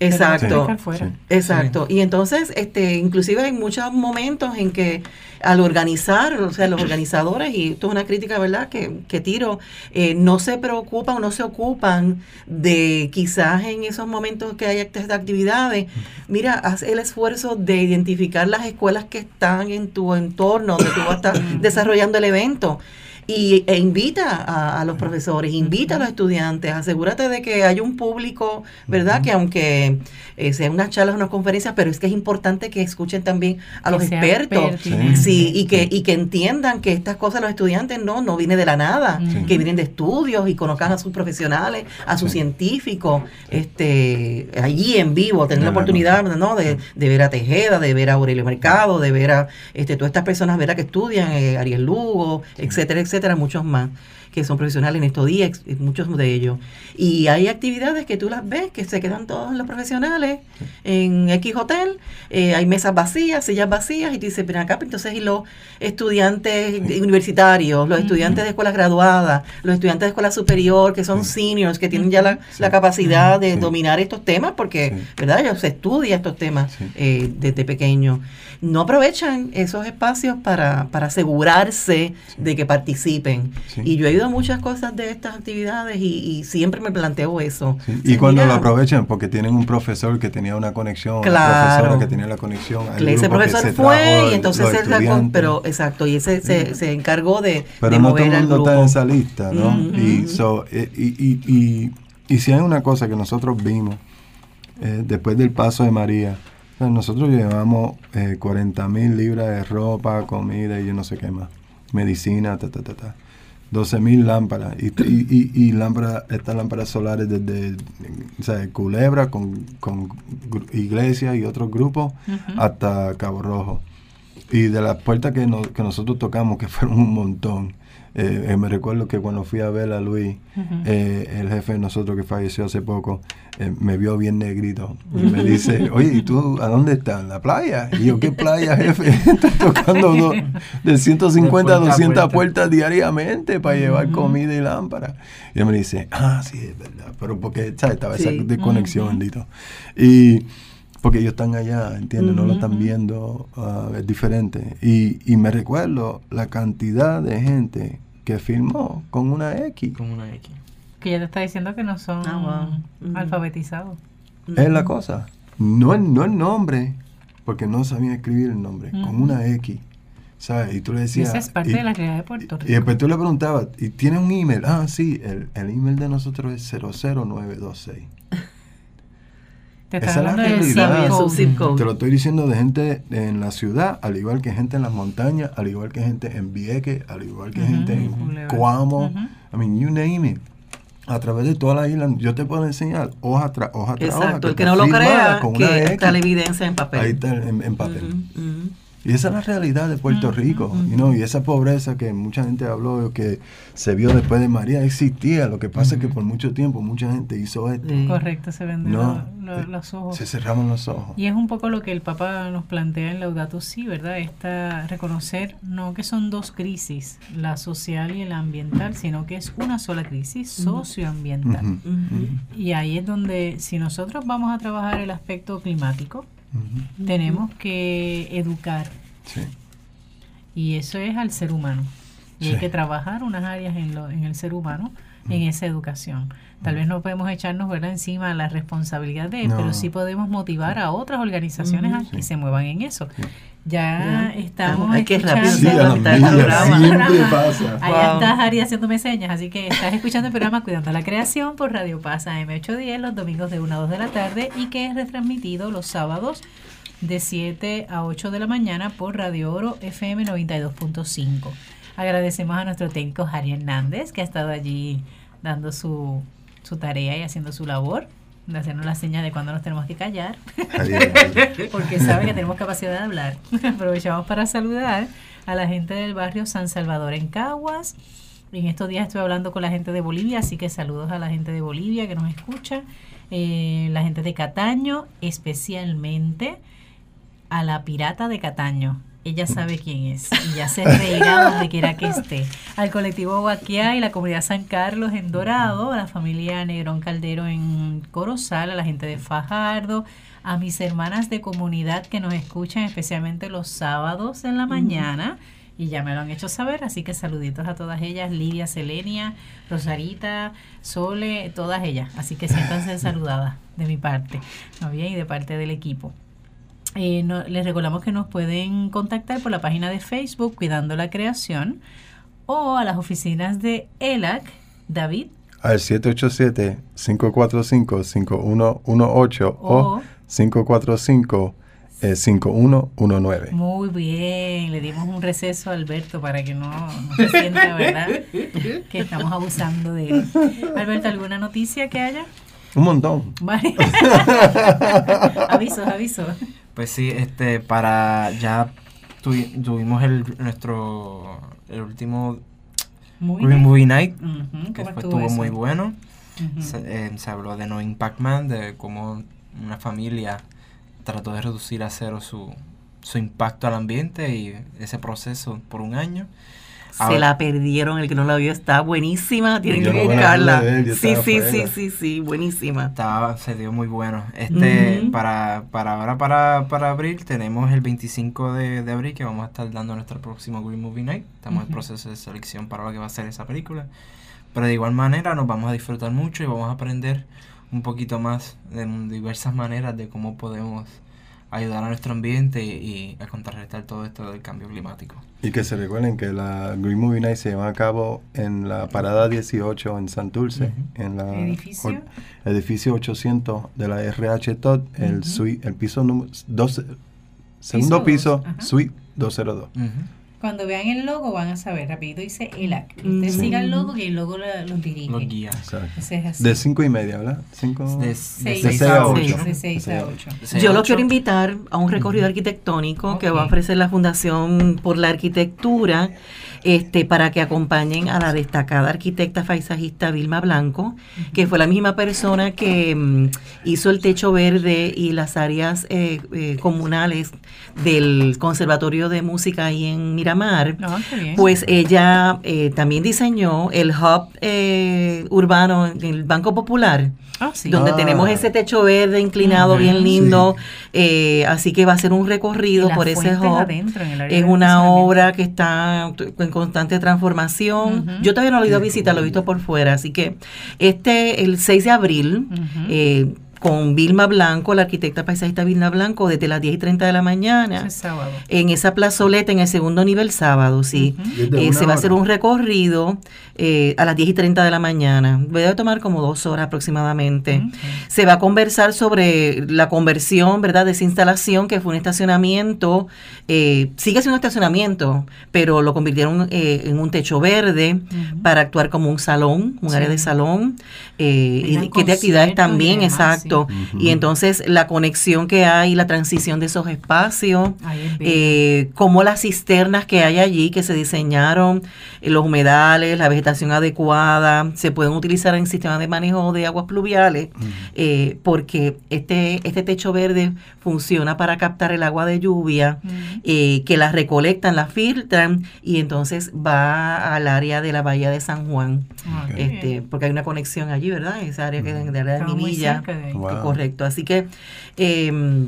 exacto.
fuera.
Sí.
Exacto. Y entonces, este, inclusive hay muchos momentos en que al organizar, o sea, los organizadores, y esto es una crítica, ¿verdad?, que, que tiro, eh, no se preocupan o no se ocupan de quizás en esos momentos que hay estas actividades, mira, haz el esfuerzo de identificar las escuelas que están en tu entorno, donde tú vas a estar desarrollando el evento. Y, e invita a, a los profesores, invita a los estudiantes, asegúrate de que hay un público, ¿verdad? Que aunque eh, sean unas charlas, unas conferencias, pero es que es importante que escuchen también a
Que
los expertos. Sí, y que, y que entiendan que estas cosas los estudiantes no, no vienen de la nada,
Sí.
que vienen de estudios y conozcan a sus profesionales, a sus
Sí.
científicos, este, allí en vivo, tener la oportunidad ¿no? de, de ver a Tejeda, de ver a Aurelio Mercado, de ver a este, todas estas personas ¿verdad? que estudian, eh, Ariel Lugo, etcétera, etcétera, muchos más que son profesionales en estos días, muchos de ellos. Y hay actividades que tú las ves, que se quedan todos los profesionales en X hotel, eh, hay mesas vacías, sillas vacías, y tú dices, ven acá, pues, entonces, y los estudiantes universitarios, los estudiantes de escuelas graduadas, los estudiantes de escuela superior, que son seniors, que tienen ya la,
Sí.
la capacidad de
Sí.
dominar estos temas, porque,
Sí.
¿verdad? Ellos estudian estos temas
Sí.
eh, desde pequeños. No aprovechan esos espacios para, para asegurarse de que participen.
Sí.
Y yo he muchas cosas de estas actividades y, y siempre me planteo eso.
Sí, Y cuando
mira,
lo aprovechan, porque tienen un profesor que tenía una conexión,
Claro.
una profesora que tenía la conexión.
Ese
que
profesor
se
fue y entonces sacó,
estudiantes.
pero exacto, y ese se, se encargó de,
Pero
de
no todo el mundo
grupo.
está en esa lista, ¿no? Y, so, eh, y, y, y, y si hay una cosa que nosotros vimos eh, después del paso de María, nosotros llevamos eh, 40 mil libras de ropa, comida y yo no sé qué más, medicina, ta, ta, ta, ta. 12 mil lámparas y, y, y, y lámparas, estas lámparas solares desde o sea, Culebra con, con iglesias y otros grupos hasta Cabo Rojo. Y de las puertas que, no- que nosotros tocamos, que <laughs> fueron un montón, eh, eh, me recuerdo que cuando fui a ver a Luis, eh, el jefe de nosotros que falleció hace poco, me vio bien negrito y me dice, oye, ¿y tú a dónde estás? ¿En la playa? Y yo, ¿qué playa, jefe? <laughs> Estoy tocando do- <laughs> de 150 a
De a
200
puerta.
puertas diariamente para llevar comida y lámpara. Y él me dice, ah, sí, es verdad, pero porque, ¿sabes? Estaba esa desconexión,
Ujú.
bendito. Y porque ellos están allá, ¿entiendes? No lo están viendo, ah, es diferente. Y, y me recuerdo la cantidad de gente que filmó con una X.
Con una X.
Que ya te está diciendo que no son
Ah, wow.
Alfabetizados.
Es la cosa. No, el- no el nombre, porque no sabían escribir el nombre, con una X. ¿Sabes? Y tú le
Y
decías.
esa es parte
y-
de la realidad de Puerto
Y
Rico.
después tú le preguntabas, ¿y tienes un email? Ah, sí, el, el email de nosotros es 00926.
Te
esa es la realidad. Te lo estoy diciendo de gente en la ciudad, al igual que gente en las montañas, al igual que gente en Vieques, al igual que gente en. Coamo.
Ujú.
I mean, you name it. A través de toda la isla, yo te puedo enseñar hoja tras hoja tras hoja.
Exacto, el que no lo crea, que está la evidencia en papel.
Ahí está en, en papel.
Ujú.
Y esa es la realidad de Puerto Rico, you know, y esa pobreza que mucha gente habló, que se vio después de María, existía. Lo que pasa es que por mucho tiempo mucha gente hizo esto.
Sí.
Correcto, se venden
No, eh,
los ojos.
Se cerraban los ojos.
Y es un poco lo que el Papa nos plantea en Laudato Si, ¿verdad? Esta reconocer no que son dos crisis, la social y la ambiental, sino que es una sola crisis socioambiental. Y ahí es donde si nosotros vamos a trabajar el aspecto climático, tenemos que educar
Sí.
y eso es al ser humano. Y hay que trabajar unas áreas en, lo, en el ser humano, en esa educación. Tal vez no podemos echarnos ¿verdad? encima la responsabilidad de él,
No.
pero sí podemos motivar a otras organizaciones a que
Sí.
se muevan en eso.
Sí.
Ya estamos
Ay, qué rápido
escuchando-
Sí, a la
mitad del
milla,
programa.
siempre pasa.
Allá
Wow.
estás, Ari, haciéndome señas, así que estás escuchando el programa Cuidando la Creación por Radio Paz AM810 los domingos de 1 a 2 de la tarde y que es retransmitido los sábados de 7 a 8 de la mañana por Radio Oro FM 92.5. Agradecemos a nuestro técnico Jari Hernández que ha estado allí dando su, su tarea y haciendo su labor. de hacernos la señal de cuando nos tenemos que callar, <laughs> porque sabe que tenemos capacidad de hablar. <laughs> Aprovechamos para saludar a la gente del barrio San Salvador en Caguas. En estos días estoy hablando con la gente de Bolivia, así que saludos a la gente de Bolivia que nos escucha, eh, la gente de Cataño, especialmente a la pirata de Cataño. Ella sabe quién es y ya se reirá donde quiera que esté. Al colectivo Guaquiá y la comunidad San Carlos en Dorado, a la familia Negrón Caldero en Corozal, a la gente de Fajardo, a mis hermanas de comunidad que nos escuchan especialmente los sábados en la mañana y ya me lo han hecho saber, así que saluditos a todas ellas, Lidia, Selenia, Rosarita, Sole, todas ellas, así que siéntanse saludadas de mi parte, ¿no bien? Y de parte del equipo. Eh, no- les recordamos que nos pueden contactar por la página de Facebook Cuidando la Creación o a las oficinas de ELAC. David,
Al 787-545-5118 o
O-
545-5119.
muy bien, le dimos un receso a Alberto para que no, no se sienta, ¿verdad? Que estamos abusando de él. Alberto, ¿alguna noticia que haya?
Un montón.
Vale. <laughs> avisos, avisos.
Pues sí, este, para ya tuvi- tuvimos el nuestro el último Green
bien.
Movie Night, que
¿cómo
fue-
estuvo eso?
muy bueno. Se, eh, se habló de No Impact Man, de cómo una familia trató de reducir a cero su, su impacto al ambiente y ese proceso por un año.
Se la perdieron, el que no la vio está buenísima, tienen que
no
buscarla.
yo
Sí, sí, sí, sí, sí, buenísima.
Estaba, se dio muy bueno. Este, para, para ahora, para, para abril, tenemos el 25 de, de abril que vamos a estar dando nuestro próximo Green Movie Night. Estamos en proceso de selección para lo que va a ser esa película. Pero de igual manera nos vamos a disfrutar mucho y vamos a aprender un poquito más de diversas maneras de cómo podemos ayudar a nuestro ambiente y, a contrarrestar todo esto del cambio climático.
Y que se recuerden que la Green Movie Night se lleva a cabo en la parada 18 en Santurce,
Ujú.
en la
¿Edificio?
or- edificio 800 de la RH TOD, el, suite, el piso número 12, segundo piso,
ajá.
suite 202.
Ujú.
Cuando vean el logo van a saber, rapidito dice ELAC.
Mm.
Usted
Sí.
siga el logo que el logo la- los dirige.
Los guías.
Exacto. De 5 y media, ¿verdad? Cinco...
De, de
Seis.
seis
De
a
seis a
ocho.
ocho.
De 6 a
Sí.
8.
De seis
Yo lo quiero invitar a un recorrido arquitectónico que
Ok.
va a ofrecer la Fundación por la Arquitectura este, para que acompañen a la destacada arquitecta paisajista Vilma Blanco, que fue la misma persona que mm, hizo el techo verde y las áreas eh, eh, comunales del Conservatorio de Música ahí en Miramar.
Bien.
Pues ella eh, también diseñó el hub eh, urbano en el Banco Popular,
Ah, sí.
donde
Ah.
tenemos ese techo verde inclinado bien lindo. eh, así que va a ser un recorrido por ese hub.
adentro, en el área
Es una obra que está en constante transformación. Yo todavía no lo he ido a visitar, lo he visto por fuera. Así que este, el 6 de abril, eh, con Vilma Blanco, la arquitecta paisajista Vilma Blanco, desde las 10 y 30 de la mañana,
Ese es sábado.
en esa plazoleta, en el segundo nivel sábado, sí. Eh, se va a hacer un recorrido eh, a las 10 y 30 de la mañana. Debe tomar como dos horas aproximadamente. Se va a conversar sobre la conversión, ¿verdad?, de esa instalación que fue un estacionamiento. eh, sigue siendo un estacionamiento, pero lo convirtieron eh, en un techo verde para actuar como un salón, un
Sí.
área de salón, eh, y que de actividades también,
demás,
exacto.
sí.
Y entonces la conexión que hay, la transición de esos espacios,
es
eh, como las cisternas que hay allí, que se diseñaron, eh, los humedales, la vegetación adecuada, se pueden utilizar en sistemas de manejo de aguas pluviales, eh, porque este, este techo verde funciona para captar el agua de lluvia, eh, que la recolectan, la filtran y entonces va al área de la bahía de San Juan,
Ah,
este, porque hay una conexión allí, ¿verdad? Esa área que de, de de Minilla.
cerca de ahí.
Wow.
Correcto. Así que eh,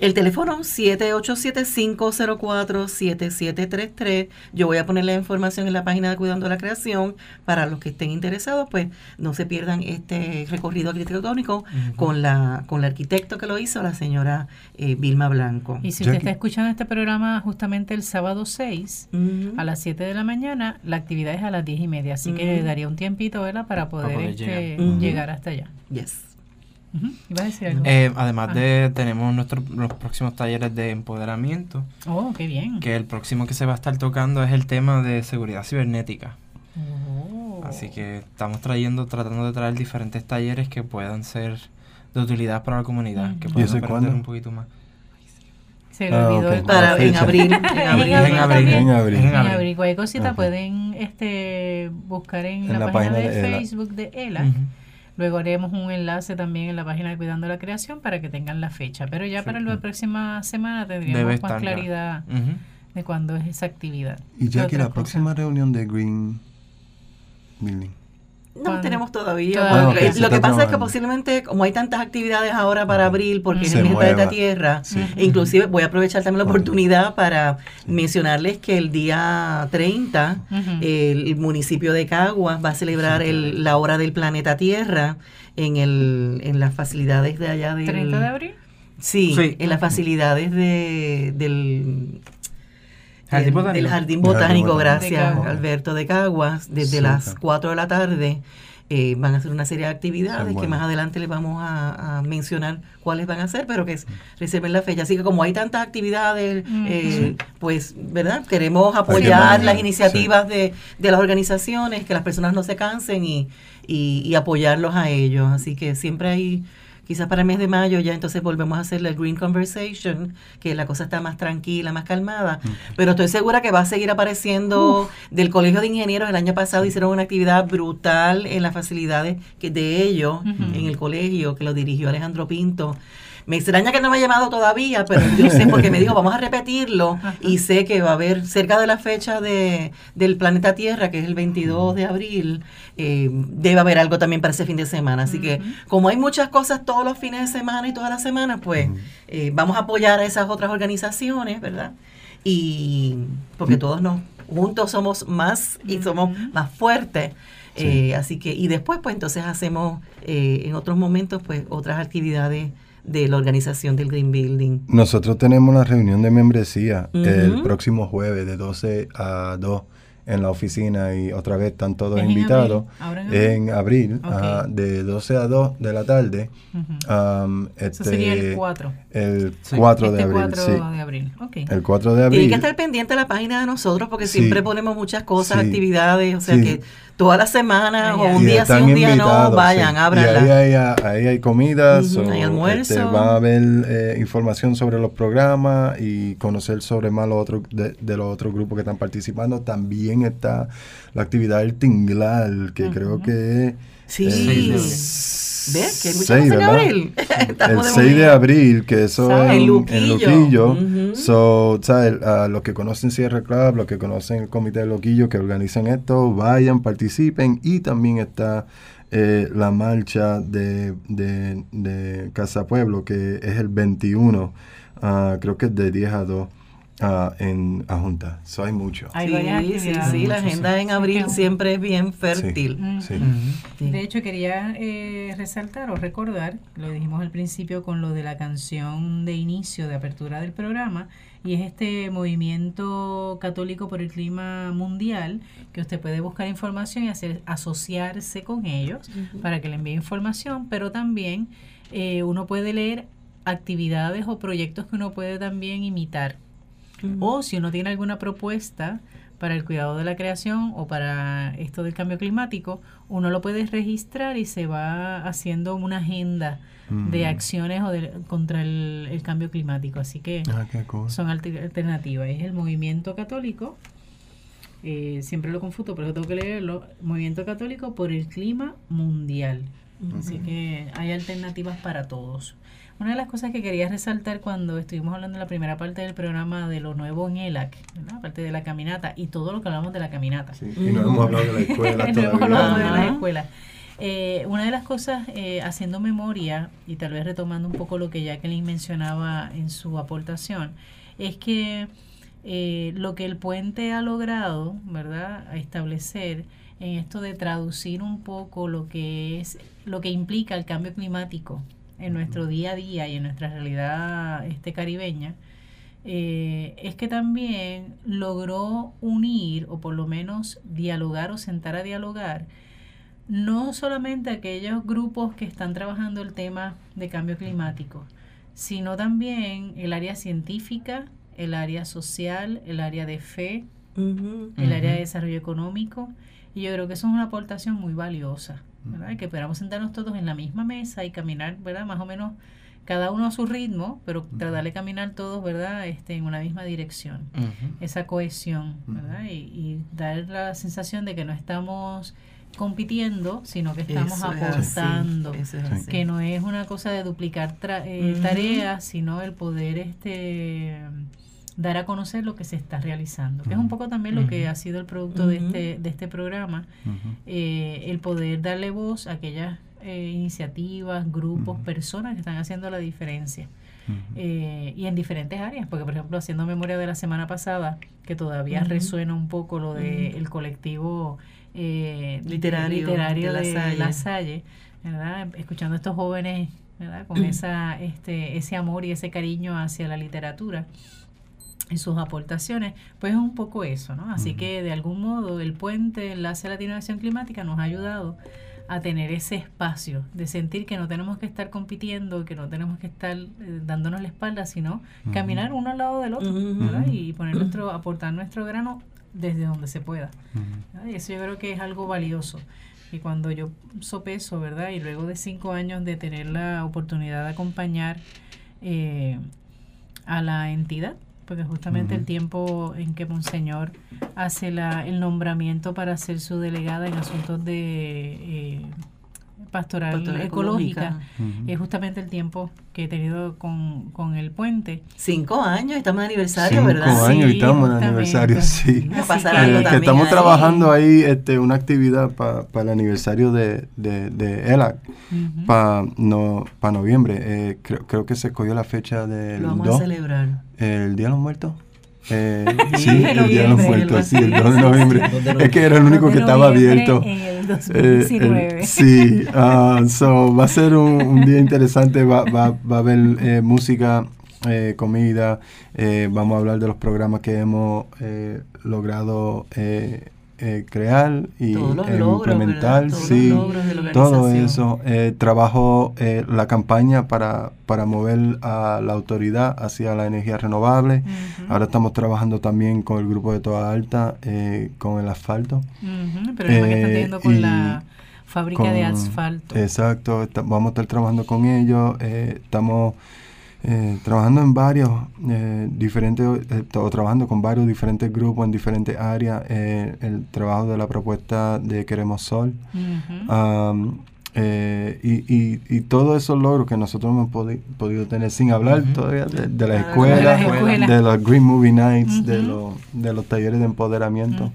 el teléfono 787-504-7733. Yo voy a poner la información en la página de Cuidando la Creación para los que estén interesados, pues no se pierdan este recorrido arquitectónico con la con la arquitecto que lo hizo, la señora eh, Vilma Blanco.
Y si usted está escuchando este programa justamente el sábado 6,
Ujú.
a las 7 de la mañana, la actividad es a las 10 y media, así que le daría un tiempito, ¿verdad? Para poder,
poder
este,
llegar.
Llegar hasta allá.
Yes.
Ujú. ¿Ibas a decir algo?
Eh, además
Ah.
de, tenemos nuestros los próximos talleres de empoderamiento,
oh, qué bien.
que el próximo que se va a estar tocando es el tema de seguridad cibernética.
Oh.
Así que estamos trayendo, tratando de traer diferentes talleres que puedan ser de utilidad para la comunidad,
Mm.
que
¿Y
puedan
ese
aprender
cuándo?
un poquito más.
Se le
Ah,
olvidó
ok.
el-
Para, en abril. En <laughs>
En
abril.
abril
En abril.
En abril.
En
En abril.
abril, cualquier cosita
Ok.
pueden este, buscar en,
En
la,
la
página,
página
de. Facebook de ELA. Luego haremos un enlace también en la página de Cuidando la Creación para que tengan la fecha. Pero ya
Sí.
para la próxima semana tendríamos
Debe
más claridad de cuándo es esa actividad.
Y
¿Qué
ya que la
cosa?
próxima reunión de Green Building.
No
¿Cuándo?
tenemos todavía.
Ah,
lo que pasa es que posiblemente, como hay tantas actividades ahora para abril, porque es el mes planeta
mueva.
Tierra,
Sí.
e inclusive voy a aprovechar también la oportunidad para mencionarles que el día 30
Ujú.
el municipio de Caguas va a celebrar el- la hora del planeta Tierra en, el, en las facilidades de allá del...
30 de abril.
Sí,
Sí.
en las facilidades de, del
Jardín
del-
Botánico.
del Jardín Botánico, gracias
De.
Alberto de Caguas, desde las 4 de la tarde. eh, van a hacer una serie de actividades que más adelante les vamos a, a mencionar cuáles van a hacer, pero que es- reserven la fecha. Así que como hay tantas actividades,
Mm.
eh, pues, ¿verdad? Queremos apoyar las iniciativas de, de las organizaciones, que las personas no se cansen y, y, y apoyarlos a ellos. Así que siempre hay quizás para el mes de mayo ya entonces volvemos a hacer la Green Conversation, que la cosa está más tranquila, más calmada, pero estoy segura que va a seguir apareciendo del Colegio de Ingenieros. El año pasado hicieron una actividad brutal en las facilidades que de ellos, en el colegio, que lo dirigió Alejandro Pinto. Me extraña que no me ha llamado todavía, pero yo sé porque me dijo, vamos a repetirlo y sé que va a haber cerca de la fecha de, del planeta Tierra, que es el 22 de abril, eh, debe haber algo también para ese fin de semana. Así que como hay muchas cosas todos los fines de semana y todas las semanas, pues eh, vamos a apoyar a esas otras organizaciones, ¿verdad? Y porque todos nos juntos somos más y somos más fuertes. Eh, así que, y después, pues entonces hacemos eh, en otros momentos, pues otras actividades de la organización del Green Building.
Nosotros tenemos la reunión de membresía el
Ujú.
próximo jueves de 12 a 2 en la oficina y otra vez están todos
¿Es
invitados.
en abril?
En abril,
Ok.
ajá, de 12 a 2 de la tarde.
Ujú.
am,
Eso
este,
sería el 4.
El
Sí.
4 de
este
abril,
4
sí.
de abril. Ok.
El 4 de
Tienen
abril.
que estar pendientes de la página de nosotros porque
Sí.
siempre ponemos muchas cosas,
Sí.
actividades, o sea
Sí.
que todas las semanas o un
Y
día sí, un día no, vayan,
sí.
ábranla.
Y ahí hay, ahí hay comidas,
Ujú,
o,
hay almuerzo.
este, va a haber eh, información sobre los programas y conocer sobre más los otros de, de los otros grupos que están participando. También está la actividad del Tinglar, que creo que es
Sí.
de
¿Ves? Que hay muchas
seis,
cosas en
¿verdad?
abril. <laughs>
el
Estamos
6 de abril, que eso
¿Sabes?
es
En Luquillo.
en Luquillo.
Ujú.
So, ¿sabes? A los que conocen Sierra Club, los que conocen el Comité de Loquillo que organizan esto, vayan, participen. Y también está eh, la marcha de, de, de Casa Pueblo, que es el 21, ah, creo que es de 10 a 2 ah, en a Junta. So, hay mucho.
Hay
Sí, sí, sí, la agenda
sí.
en abril
Sí.
siempre es bien
Sí,
fértil.
Mm.
sí.
Ujú.
Sí.
De hecho, quería eh, resaltar o recordar, lo dijimos al principio con lo de la canción de inicio, de apertura del programa, y es este movimiento católico por el clima mundial, que usted puede buscar información y hacer, asociarse con ellos para que le envíe información, pero también eh, uno puede leer actividades o proyectos que uno puede también imitar. O si uno tiene alguna propuesta para el cuidado de la creación o para esto del cambio climático, uno lo puede registrar y se va haciendo una agenda de acciones o de- contra el, el cambio climático. Así que
Ah, cool.
son alter- alternativas. Es el movimiento católico, eh, siempre lo confundo, pero tengo que leerlo, movimiento católico por el clima mundial. Así que hay alternativas para todos. Una de las cosas que quería resaltar cuando estuvimos hablando en la primera parte del programa de lo nuevo en ELAC, ¿verdad? aparte de la caminata y todo lo que hablamos de la caminata.
Sí, Y no hemos hablado de la escuela <laughs>
No hemos hablado de
todavía.
las
Ajá.
escuelas. Eh, una de las cosas, eh, haciendo memoria y tal vez retomando un poco lo que Jacqueline mencionaba en su aportación, es que eh, lo que el puente ha logrado, ¿verdad?, a establecer en esto de traducir un poco lo que es, lo que implica el cambio climático en nuestro día a día y en nuestra realidad este caribeña, eh, es que también logró unir o por lo menos dialogar o sentar a dialogar no solamente aquellos grupos que están trabajando el tema de cambio climático, sino también el área científica, el área social, el área de fe, el área de desarrollo económico, y yo creo que eso es una aportación muy valiosa, ¿verdad? Que podamos sentarnos todos en la misma mesa y caminar, ¿verdad? Más o menos cada uno a su ritmo, pero tratar de caminar todos, ¿verdad? Este, en una misma dirección. Esa cohesión, ¿verdad? Y, y, dar la sensación de que no estamos compitiendo, sino que estamos aportando, que no es una cosa de duplicar eh, tareas, sino el poder este dar a conocer lo que se está realizando, que es un poco también lo que ha sido el producto de, este, de este programa, eh, el poder darle voz a aquellas eh, iniciativas, grupos, personas que están haciendo la diferencia. y en diferentes áreas, porque por ejemplo, haciendo memoria de la semana pasada, que todavía resuena un poco lo del el colectivo eh, literario, literario, de, La Salle, ¿verdad? escuchando a estos jóvenes ¿verdad? con esa, este, ese amor y ese cariño hacia la literatura en sus aportaciones, pues es un poco eso, ¿no? Así que de algún modo el puente Enlace a la Acción Climática nos ha ayudado a tener ese espacio de sentir que no tenemos que estar compitiendo, que no tenemos que estar eh, dándonos la espalda, sino caminar uno al lado del otro, ¿verdad? Y poner nuestro, aportar nuestro grano desde donde se pueda. Y eso yo creo que es algo valioso. Y cuando yo sopeso, ¿verdad? Y luego de cinco años de tener la oportunidad de acompañar eh, a la entidad, porque justamente el tiempo en que Monseñor hace la, el nombramiento para ser su delegada en asuntos de eh, pastoral, ecológica, es justamente el tiempo que he tenido con, con el puente.
Cinco años, estamos en aniversario, ¿verdad?
Cinco años y estamos en aniversario, sí. Eh, que, estamos trabajando ahí este, una actividad para el aniversario de, de, de ELAC para no, noviembre. Eh, creo, creo que se escogió la fecha del
Lo vamos a celebrar.
El Día de los Muertos. Eh, sí, el Día de los Muertos, sí, el 2 de noviembre. Es que era el único que estaba abierto.
En el 2019.
Eh, sí, uh, so, va a ser un, un día interesante, va, va, va a haber eh, música, eh, comida, eh, vamos a hablar de los programas que hemos eh, logrado eh, eh, crear y
eh,
implementar, sí, todo eso. Eh, trabajo eh, la campaña para, para mover a la autoridad hacia la energía renovable. Ahora estamos trabajando también con el grupo de Toda Alta, eh, con el asfalto.
Pero que están teniendo con la fábrica de asfalto.
Exacto, vamos a estar trabajando con ellos. estamos eh, trabajando en varios eh, diferentes, eh, o trabajando con varios diferentes grupos en diferentes áreas, el trabajo de la propuesta de Queremos Sol. y, y, y, todos esos logros que nosotros hemos podido tener sin hablar todavía de, la escuela, de los Green Movie Nights, de, los, de los talleres de empoderamiento.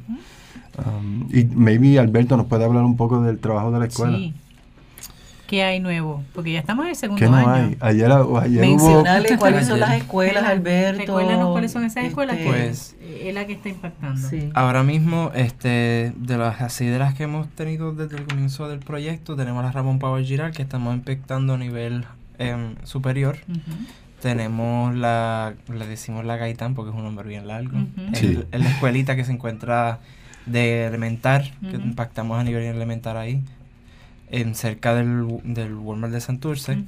y maybe Alberto nos puede hablar un poco del trabajo de la escuela. Sí.
¿Qué hay nuevo? Porque ya estamos en el segundo ¿Qué no año. Hay?
Ayer, ayer
Mencionale cuáles son las escuelas, Alberto.
Recuérdanos cuáles son esas escuelas este, pues, es la que está impactando.
Sí. Ahora mismo, este, de las así de las que hemos tenido desde el comienzo del proyecto, tenemos la Ramón Power Giral, que estamos impactando a nivel eh, superior. Tenemos la, le decimos la Gaitán porque es un nombre bien largo. el, la escuelita que se encuentra de elementar, que impactamos a nivel elementar ahí en cerca del, del Walmart de Santurce.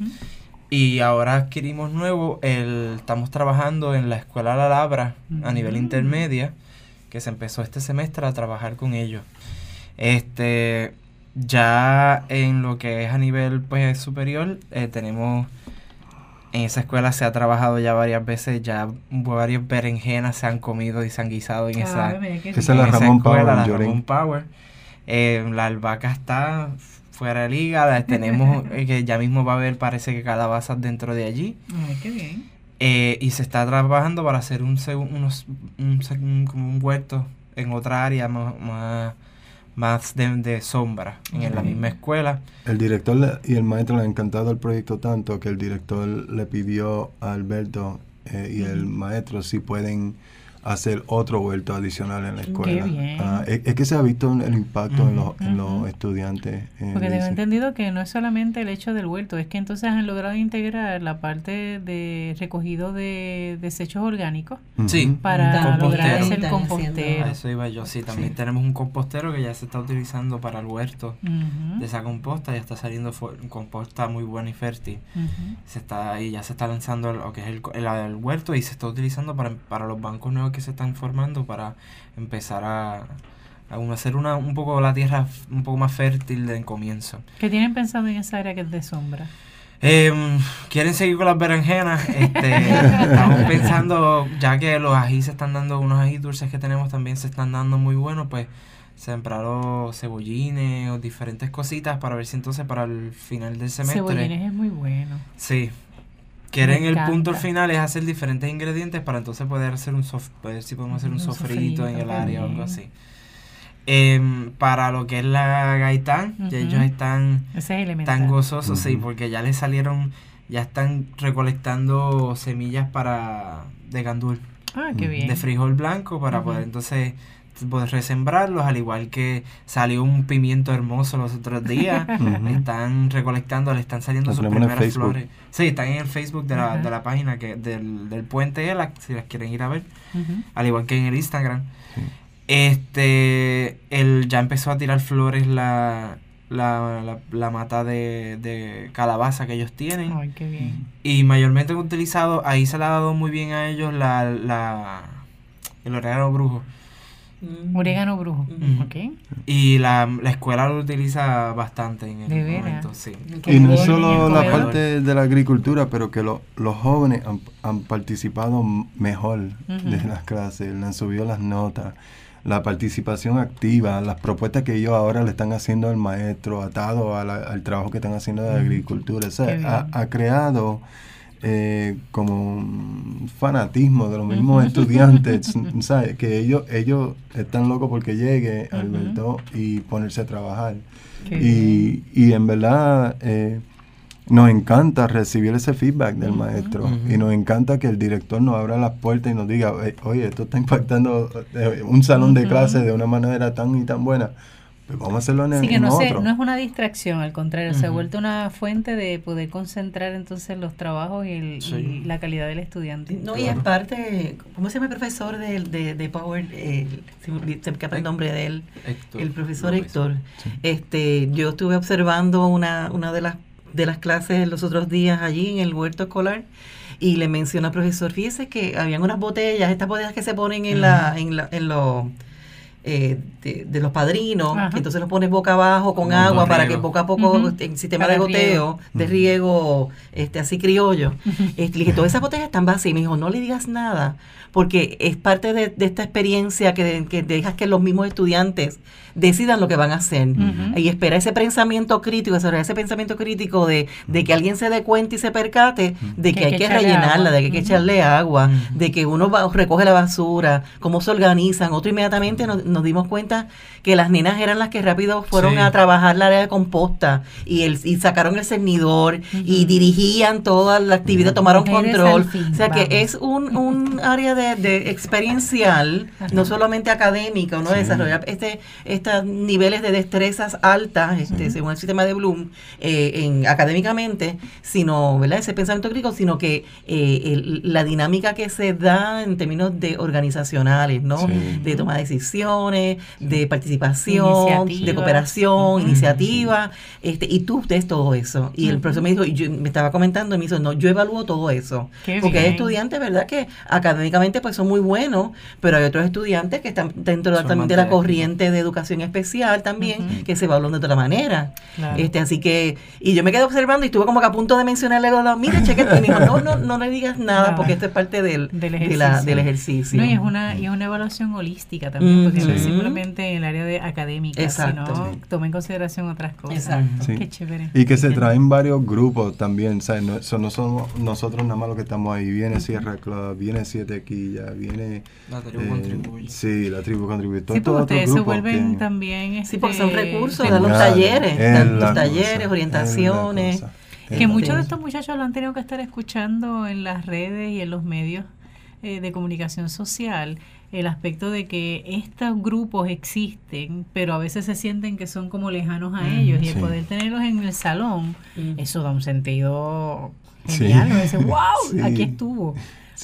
Y ahora adquirimos nuevo, el, estamos trabajando en la Escuela La Labra a nivel intermedia, que se empezó este semestre a trabajar con ellos. Este, ya en lo que es a nivel pues superior, eh, tenemos en esa escuela se ha trabajado ya varias veces, ya varios berenjenas se han comido y se han guisado en esa,
es la Ramón Power,
la Ramón Power. Eh, la albahaca está fuera de liga. Tenemos <laughs> eh, que ya mismo va a haber, parece que calabazas dentro de allí.
Ay, qué bien.
Eh, y se está trabajando para hacer un, unos, un, como un huerto en otra área más, más, de, sombra, en la misma escuela.
El director y el maestro le han encantado el proyecto tanto que el director le pidió a Alberto eh, y el maestro si pueden hacer otro vuelto adicional en la escuela. Ah, es, que se ha visto el impacto en, los, en los estudiantes.
Eh, Porque tengo entendido que no es solamente el hecho del vuelto, es que entonces han logrado integrar la parte de recogido de desechos orgánicos
sí,
para lograr hacer compostero.
eso iba yo, sí, también tenemos un compostero que ya se está utilizando para el huerto de esa composta, ya está saliendo composta muy buena y fértil. se está ahí ya se está lanzando lo que es el, el, huerto y se está utilizando para, para los bancos nuevos que se están formando para empezar a, a hacer una, un poco la tierra un poco más fértil en comienzo.
¿Qué tienen pensado en esa área que es de sombra?
Em, ¿Quieren seguir con las berenjenas? Este, <laughs> estamos pensando, ya que los ají se están dando, unos ají dulces que tenemos también se están dando muy buenos, pues sembrar cebollines o diferentes cositas para ver si entonces para el final del semestre...
Cebollines es muy bueno.
Sí. Quieren el punto final es hacer diferentes ingredientes para entonces poder hacer un sof ver si podemos hacer un, sofrito, en el área o algo así. Em, para lo que es la gaitán, ellos están tan gozosos, sí, porque ya les salieron, ya están recolectando semillas para de gandul.
Ah, qué bien.
De frijol blanco para poder entonces poder resembrarlos, al igual que salió un pimiento hermoso los otros días. <laughs> Están recolectando, le están saliendo sus primeras flores. Sí, están en el Facebook de la, de la página que del, del puente si las quieren ir a ver. Al igual que en el Instagram. Este, él ya empezó a tirar flores la, la, la, mata de, de, calabaza que ellos tienen.
Ay, qué bien.
Y mayormente han utilizado, ahí se le ha dado muy bien a ellos la, la el orégano brujo.
Mm. Orégano brujo,
Y la, la, escuela lo utiliza bastante en el momento, sí.
Y no solo la parte de la agricultura, pero que los jóvenes han, han, participado mejor de las clases, le han subido las notas la participación activa, las propuestas que ellos ahora le están haciendo al maestro, atado al trabajo que están haciendo de agricultura. O sea, ha, creado eh, como un fanatismo de los mismos estudiantes, <laughs> ¿sabes? Que ellos, ellos están locos porque llegue Alberto y ponerse a trabajar. Y, y, en verdad... Eh, nos encanta recibir ese feedback del maestro. Y nos encanta que el director nos abra las puertas y nos diga, oye, esto está impactando eh, un salón de clase de una manera tan y tan buena. Pues vamos a hacerlo en,
sí,
que
no, no es una distracción, al contrario, se ha vuelto una fuente de poder concentrar entonces los trabajos y, la calidad del estudiante.
No, y es parte, ¿cómo se llama el profesor de, de, de Power? Eh, se me escapa el nombre de él. el profesor Héctor. Este, yo estuve observando una, una de las de las clases los otros días allí en el huerto escolar y le menciona al profesor, fíjese que habían unas botellas, estas botellas que se ponen en, la, en, la, en los eh, de, los padrinos, que entonces los pones boca abajo con agua para que poco a poco, en sistema de goteo, de riego, este así criollo. este, le dije, todas esas botellas están vacías. Y me dijo, no le digas nada, porque es parte de, esta experiencia que, que, dejas que los mismos estudiantes decidan lo que van a hacer. Y espera ese pensamiento crítico, ese pensamiento crítico de, de, que alguien se dé cuenta y se percate de que, hay que, rellenarla, de que hay que echarle agua, de que uno recoge la basura, cómo se organizan. Otro inmediatamente nos, nos, dimos cuenta que las nenas eran las que rápido fueron a trabajar la área de composta y, el, y sacaron el cernidor y dirigían toda la actividad, tomaron control. o sea que es un, un área de, de experiencial, no solamente académica, uno desarrollar este, estos niveles de destrezas altas, este, según el sistema de Bloom, eh, en, académicamente, sino, ¿verdad? Ese pensamiento crítico, sino que eh, la dinámica que se da en términos de organizacionales, ¿no? De toma de decisiones, de participación, de cooperación, iniciativa, este, y tú ves todo eso. Y el profesor me dijo, y yo, me estaba comentando, y me dijo, no, yo evalúo todo eso. porque hay estudiantes, ¿verdad? Que académicamente pues son muy buenos, pero hay otros estudiantes que están dentro también de la corriente de educación especial también, que se evalúan de otra manera. Este, así que, y yo me quedé observando y estuve como que a punto de mencionarle a mira, cheque, y me dijo, no, no, no le digas nada, porque esto es parte del, del ejercicio. del ejercicio.
No, y es una, y es una evaluación holística también, porque no es simplemente en el área de académica, sino toma en consideración otras cosas. Exacto.
Qué chévere. Y que se traen varios grupos también, ¿sabes? No, no somos nosotros nada más los que estamos ahí. Viene Sierra Club, viene Siete Quillas, viene...
La tribu contribuye.
Sí, la tribu contribuye.
sí, porque ustedes se vuelven también...
sí, porque son este, recursos, dan los talleres, dan los talleres, orientaciones.
Que muchos de estos muchachos lo han tenido que estar escuchando en las redes y en los medios eh, de comunicación social el aspecto de que estos grupos existen, pero a veces se sienten que son como lejanos a ellos y el poder tenerlos en el salón, eso da un sentido genial. <laughs> Sí. Dice, wow, aquí estuvo.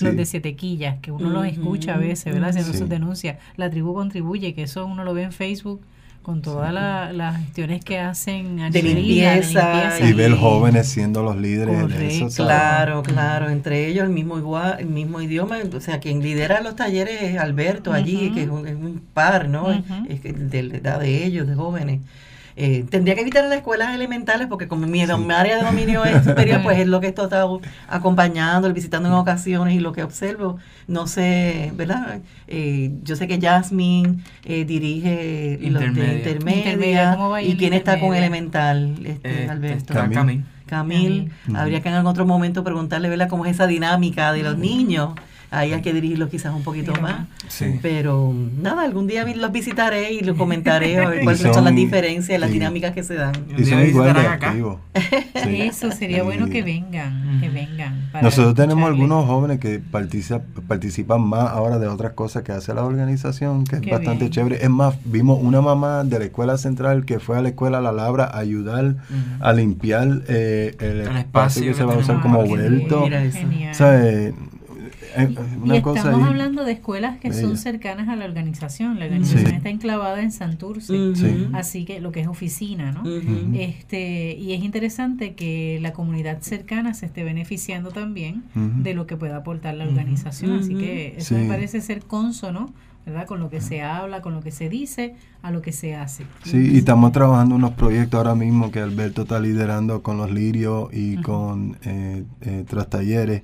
Los de Sietequillas, que uno los escucha a veces, ¿verdad? Haciendo sus denuncias. La tribu contribuye, que eso uno lo ve en Facebook con todas la- las gestiones que hacen
De
nivel isla,
limpieza
Y ver jóvenes siendo los líderes de eso.
Claro, claro, entre ellos el mismo igual, el mismo idioma, o sea, quien lidera los talleres es Alberto allí, que es un, es un par, ¿no? Es-. Es que de la edad de ellos, de jóvenes. Eh, tendría que evitar las escuelas elementales porque como mi, mi área de dominio es superior, pues es lo que esto está acompañando, visitando en ocasiones y lo que observo. No sé, ¿verdad? Eh, yo sé que Jasmine eh, dirige los de
Intermedia.
intermedia.
Intermedia, ¿cómo va ahí
¿Y quién está con elemental, este,
Eh,
Alberto?
Camil.
Camil.
Habría que en algún otro momento preguntarle, ¿verdad?, cómo es esa dinámica de los niños. Ahí hay que dirigirlos quizás un poquito más.
Sí.
Pero nada, algún día los visitaré y los comentaré a ver <laughs> cuáles son,
son-
las diferencias, las dinámicas que se dan.
Y son igual de activos. Sí.
Eso sería
Y
bueno que vengan, que vengan. para
Nosotros tenemos
escucharle.
algunos jóvenes que participa- participan más ahora de otras cosas que hace la organización, que es
Qué
bastante
bien.
chévere. Es más, vimos una mamá de la escuela central que fue a la escuela La Labra a ayudar a limpiar eh, el,
El
espacio
espacio
que
que
se va a usar como
aquí.
huerto.
Mira
Eh,
Y
cosa
estamos
ahí.
hablando de escuelas que son cercanas a la organización. La organización
Sí.
está enclavada en Santurce, así que lo que es oficina, ¿no? Este, y es interesante que la comunidad cercana se esté beneficiando también de lo que pueda aportar la organización. Así que eso
Sí.
me parece ser consono, ¿verdad? Con lo que se habla, con lo que se dice, a lo que se hace.
Sí, y estamos trabajando unos proyectos ahora mismo que Alberto está liderando con los lirios y con eh, eh, tras talleres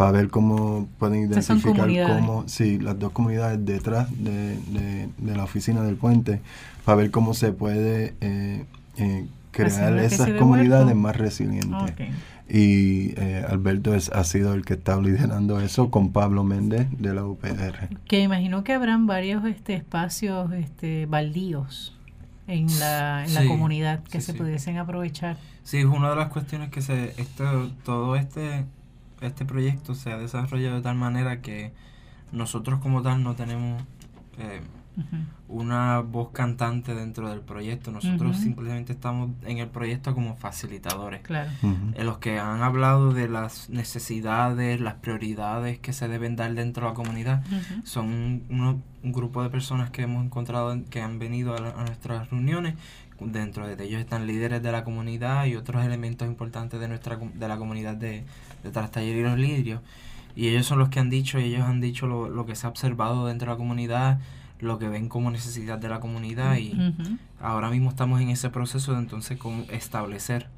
para ver cómo pueden identificar cómo, sí, las dos comunidades detrás de, de- de la oficina del puente, para ver cómo se puede eh, eh, crear esas
de
comunidades
huerto.
más resilientes.
Ok.
Y eh, Alberto es, ha sido el que está liderando eso con Pablo Méndez de la UPR.
Que imagino que habrán varios este, espacios este, baldíos en la, en la
Sí,
comunidad que
sí,
se
sí.
pudiesen aprovechar.
Sí, es una de las cuestiones que se esto, todo este este proyecto se ha desarrollado de tal manera que nosotros como tal no tenemos eh, una voz cantante dentro del proyecto. Nosotros simplemente estamos en el proyecto como facilitadores.
Claro.
Los que han hablado de las necesidades, las prioridades que se deben dar dentro de la comunidad. Son uno- un grupo de personas que hemos encontrado en- que han venido a, la- a nuestras reuniones. Dentro de ellos están líderes de la comunidad y otros elementos importantes de nuestra de la comunidad de, de Trastaller y los Lidrios. Y ellos son los que han dicho, y ellos han dicho lo, lo que se ha observado dentro de la comunidad, lo que ven como necesidad de la comunidad. Y ahora mismo estamos en ese proceso de entonces cómo establecer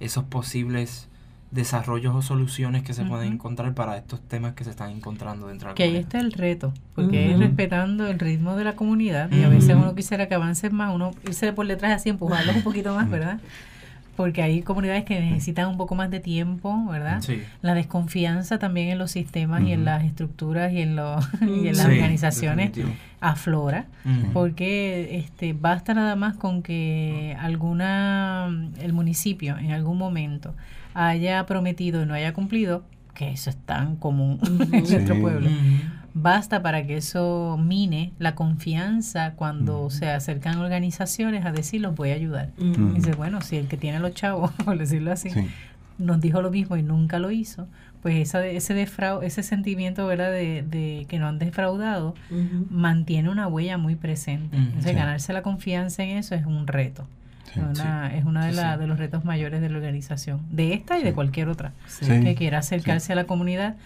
esos posibles desarrollos o soluciones que se pueden encontrar para estos temas que se están encontrando dentro de la
Que ahí
comunidad.
está el reto, porque es respetando el ritmo de la comunidad y a veces uno quisiera que avancen más, uno irse por detrás así, empujarlos un poquito más, ¿verdad? Porque hay comunidades que necesitan un poco más de tiempo, ¿verdad?
Sí.
La desconfianza también en los sistemas y en las estructuras y en, los <laughs> y en las
Sí,
organizaciones
definitivo.
aflora,
Ujú.
porque este basta nada más con que alguna el municipio en algún momento haya prometido y no haya cumplido, que eso es tan común en
Sí.
nuestro pueblo.
Ujú.
Basta para que eso mine la confianza cuando se acercan organizaciones a decir los voy a ayudar. Y dice, bueno, si el que tiene los chavos, <laughs> por decirlo así,
Sí.
nos dijo lo mismo y nunca lo hizo, pues esa, ese defrau ese sentimiento ¿verdad? De, de que no han defraudado mantiene una huella muy presente. Entonces,
Sí.
ganarse la confianza en eso es un reto.
Sí.
es una, es uno de,
Sí,
de los retos mayores de la organización, de esta y de cualquier otra, que quiera acercarse a la comunidad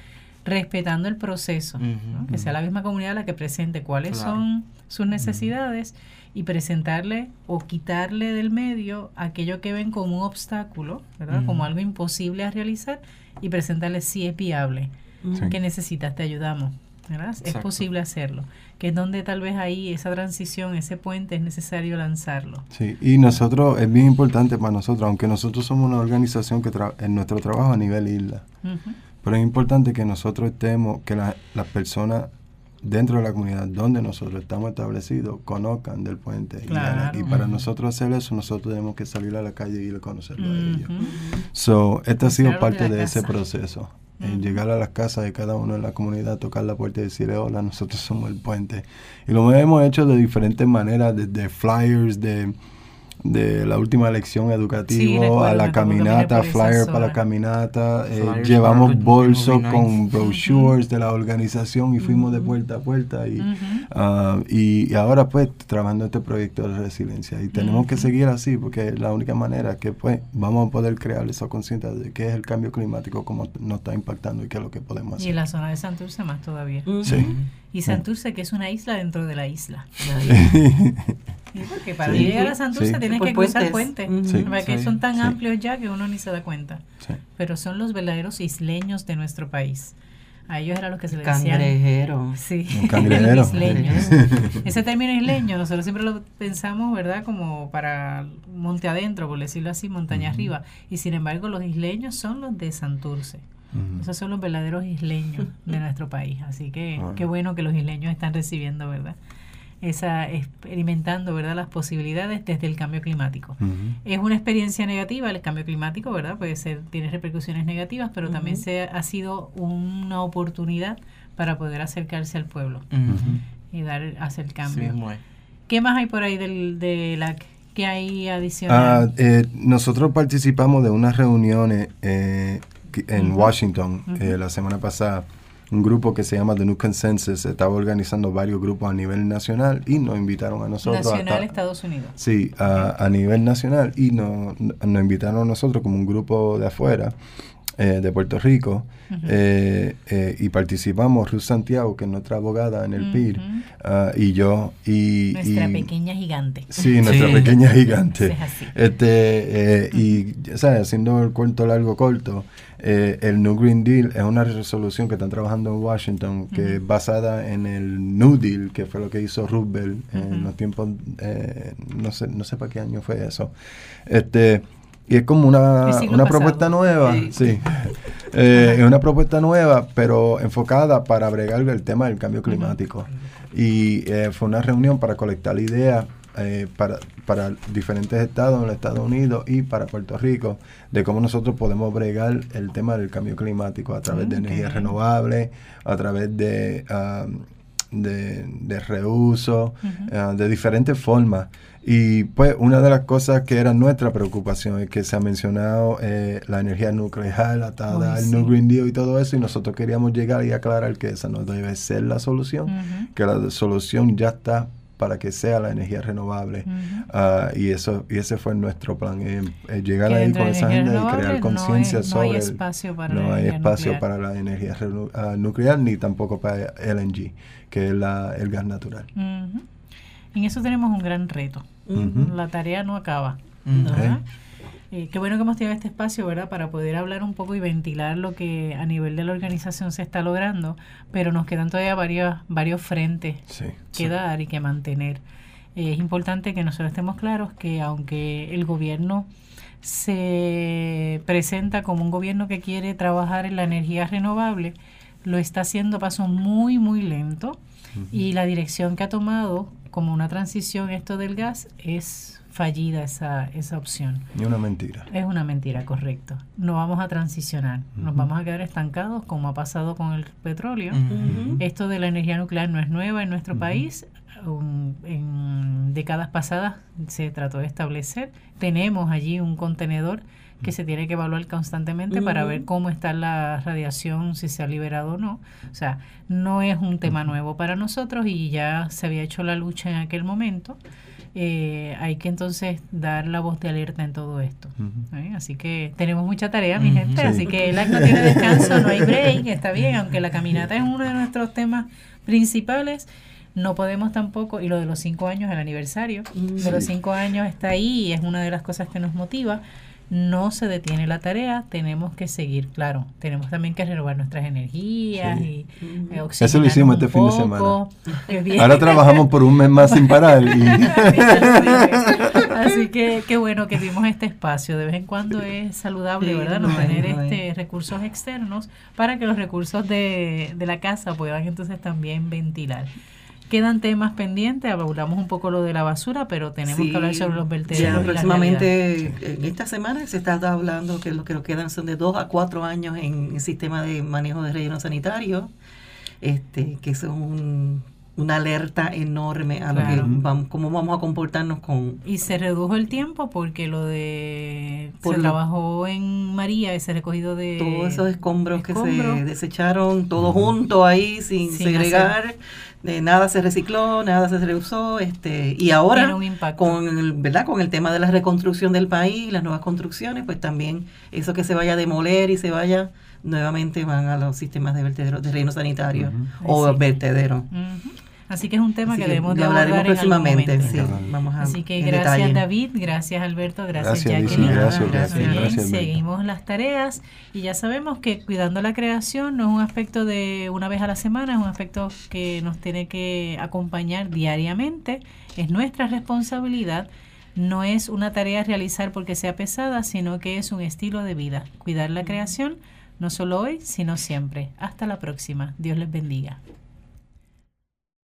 respetando el proceso, ¿no?
Ujú.
que sea la misma comunidad la que presente cuáles
Claro.
son sus necesidades y presentarle o quitarle del medio aquello que ven como un obstáculo, ¿verdad? Como algo imposible a realizar y presentarle si es viable, que necesitas, te ayudamos, ¿verdad? Es posible hacerlo, que es donde tal vez ahí esa transición, ese puente es necesario lanzarlo.
Sí, y nosotros, es bien importante para nosotros, aunque nosotros somos una organización que tra- en nuestro trabajo a nivel isla. Pero es importante que nosotros estemos, que la- las personas dentro de la comunidad donde nosotros estamos establecidos conozcan del puente. Y-
Claro.
Y, para nosotros hacer eso, nosotros tenemos que salir a la calle y ir a conocerlo a ellos. So, este ha sido parte
la
de ese proceso. Eh,
Ujú.
llegar a las casas de cada uno en la comunidad, tocar la puerta y decirle, hola, nosotros somos el puente. Y lo hemos hecho de diferentes maneras, desde flyers, de, de la última lección educativa a la caminata, flyer para la caminata, eh, llevamos bolsos con brochures de la organización y fuimos de puerta a puerta y, ah, y, ahora pues trabajando este proyecto de resiliencia. Y tenemos que seguir así porque es la única manera que pues vamos a poder crear esa conciencia de qué es el cambio climático, cómo nos está impactando y qué es lo que podemos hacer.
Y en la zona de Santurce más todavía.
Sí.
Y Santurce que es una isla dentro de la isla. <laughs> porque para llegar a Santurce tienes que cruzar puentes, que son tan amplios ya que uno ni se da cuenta. Pero son los verdaderos isleños de nuestro país. A ellos era lo que se les decía.
Cangrejero.
Sí, <laughs>
isleños. <laughs>
Ese término isleño, nosotros siempre lo pensamos, ¿verdad? Como para monte adentro, por decirlo así, montaña arriba. Y sin embargo, los isleños son los de Santurce. Esos son los verdaderos isleños de nuestro país. Así que qué bueno que los isleños están recibiendo, ¿verdad? Esa experimentando verdad las posibilidades desde el cambio climático. Es una experiencia negativa el cambio climático verdad puede ser tiene repercusiones negativas pero también se ha sido una oportunidad para poder acercarse al pueblo y dar hacer el cambio qué más hay por ahí del, de la que hay adicional
ah, eh, nosotros participamos de unas reuniones eh, en Washington eh, la semana pasada un grupo que se llama The New Consensus estaba organizando varios grupos a nivel nacional y nos invitaron a nosotros.
Nacional Estados Unidos.
Sí, a, nivel nacional y nos, nos invitaron a nosotros como un grupo de afuera. Eh, de Puerto Rico eh, eh, y participamos Ruth Santiago que es nuestra abogada en el PIR ah, y yo y
nuestra pequeña gigante
sí <laughs> nuestra pequeña gigante este y ¿sabes? haciendo el cuento largo corto eh, el New Green Deal es una resolución que están trabajando en Washington que es basada en el New Deal, que fue lo que hizo Roosevelt en los tiempos, eh, no sé no sé para qué año fue eso. Este, y es como una, una propuesta nueva, sí. <laughs> Eh, es una propuesta nueva, pero enfocada para bregar el tema del cambio climático. Y fue una reunión para colectar ideas eh, para, para diferentes estados en los Estados Unidos y para Puerto Rico de cómo nosotros podemos bregar el tema del cambio climático a través de energías renovables, a través de, de, reuso, ah, de diferentes formas. Y pues una de las cosas que era nuestra preocupación es que se ha mencionado eh, la energía nuclear atada al New Green Deal y todo eso y nosotros queríamos llegar y aclarar que esa no debe ser la solución, que la solución ya está para que sea la energía renovable. Ah, y eso y ese fue nuestro plan, eh, eh, llegar ahí con esa agenda y crear conciencia sobre...
No hay espacio para,
no hay espacio nuclear. para la energía uh, nuclear ni tampoco para LNG, que es la, el gas natural.
En eso tenemos un gran reto. La tarea no acaba. Eh, qué bueno que hemos tenido este espacio, ¿verdad? Para poder hablar un poco y ventilar lo que a nivel de la organización se está logrando, pero nos quedan todavía varios, varios frentes que dar y que mantener. Eh, es importante que nosotros estemos claros que aunque el gobierno se presenta como un gobierno que quiere trabajar en la energía renovable, lo está haciendo a paso muy, muy lento y la dirección que ha tomado como una transición esto del gas es fallida esa, esa opción.
Y una mentira.
Es una mentira, correcto. No vamos a transicionar, nos vamos a quedar estancados como ha pasado con el petróleo. Esto de la energía nuclear no es nueva en nuestro país. en décadas pasadas se trató de establecer. Tenemos allí un contenedor que se tiene que evaluar constantemente para ver cómo está la radiación, si se ha liberado o no. O sea, no es un tema nuevo para nosotros y ya se había hecho la lucha en aquel momento. Eh, hay que entonces dar la voz de alerta en todo esto. ¿eh? Así que tenemos mucha tarea, mi gente, así que el no tiene descanso, no hay break, <laughs> está bien, aunque la caminata es uno de nuestros temas principales. No podemos tampoco, y lo de los cinco años, el aniversario de los cinco años está ahí y es una de las cosas que nos motiva no se detiene la tarea, tenemos que seguir, claro, tenemos también que renovar nuestras energías y
eh, Eso lo hicimos este fin de semana. <laughs> Ahora trabajamos por un mes más sin parar. <laughs>
Así que qué bueno que tuvimos este espacio. De vez en cuando es saludable, ¿verdad? No, tener este recursos externos para que los recursos de, de la casa puedan entonces también ventilar. Quedan temas pendientes, hablamos un poco lo de la basura, pero tenemos que hablar sobre los vertederos.
próximamente, en esta semana se está hablando que lo que nos quedan son de dos a cuatro años en el sistema de manejo de relleno sanitario, este, que son una alerta enorme a lo que vamos, cómo vamos a comportarnos con
Y se redujo el tiempo porque lo de...
Por
se
lo-
trabajó en María, ese recogido de...
todos esos escombros, que
escombros.
se desecharon todos juntos ahí sin,
Sin
segregar, de nada se recicló, nada se reusó, este y ahora con el, ¿verdad? con el tema de la reconstrucción del país, las nuevas construcciones, pues también eso que se vaya a demoler y se vaya nuevamente van a los sistemas de vertederos, de relleno sanitario o.
Ujú. Así que es un tema
Así
que
que
debemos de
hablaremos próximamente, sí, vamos a
Así que gracias
detalle.
David, gracias Alberto, gracias,
Gracias,
Jacqueline.
gracias,
gracias, gracias,
seguimos las tareas y ya sabemos que cuidando la creación no es un aspecto de una vez a la semana, es un aspecto que nos tiene que acompañar diariamente, es nuestra responsabilidad. No es una tarea a realizar porque sea pesada, sino que es un estilo de vida. Cuidar la creación, no solo hoy, sino siempre. Hasta la próxima. Dios les bendiga.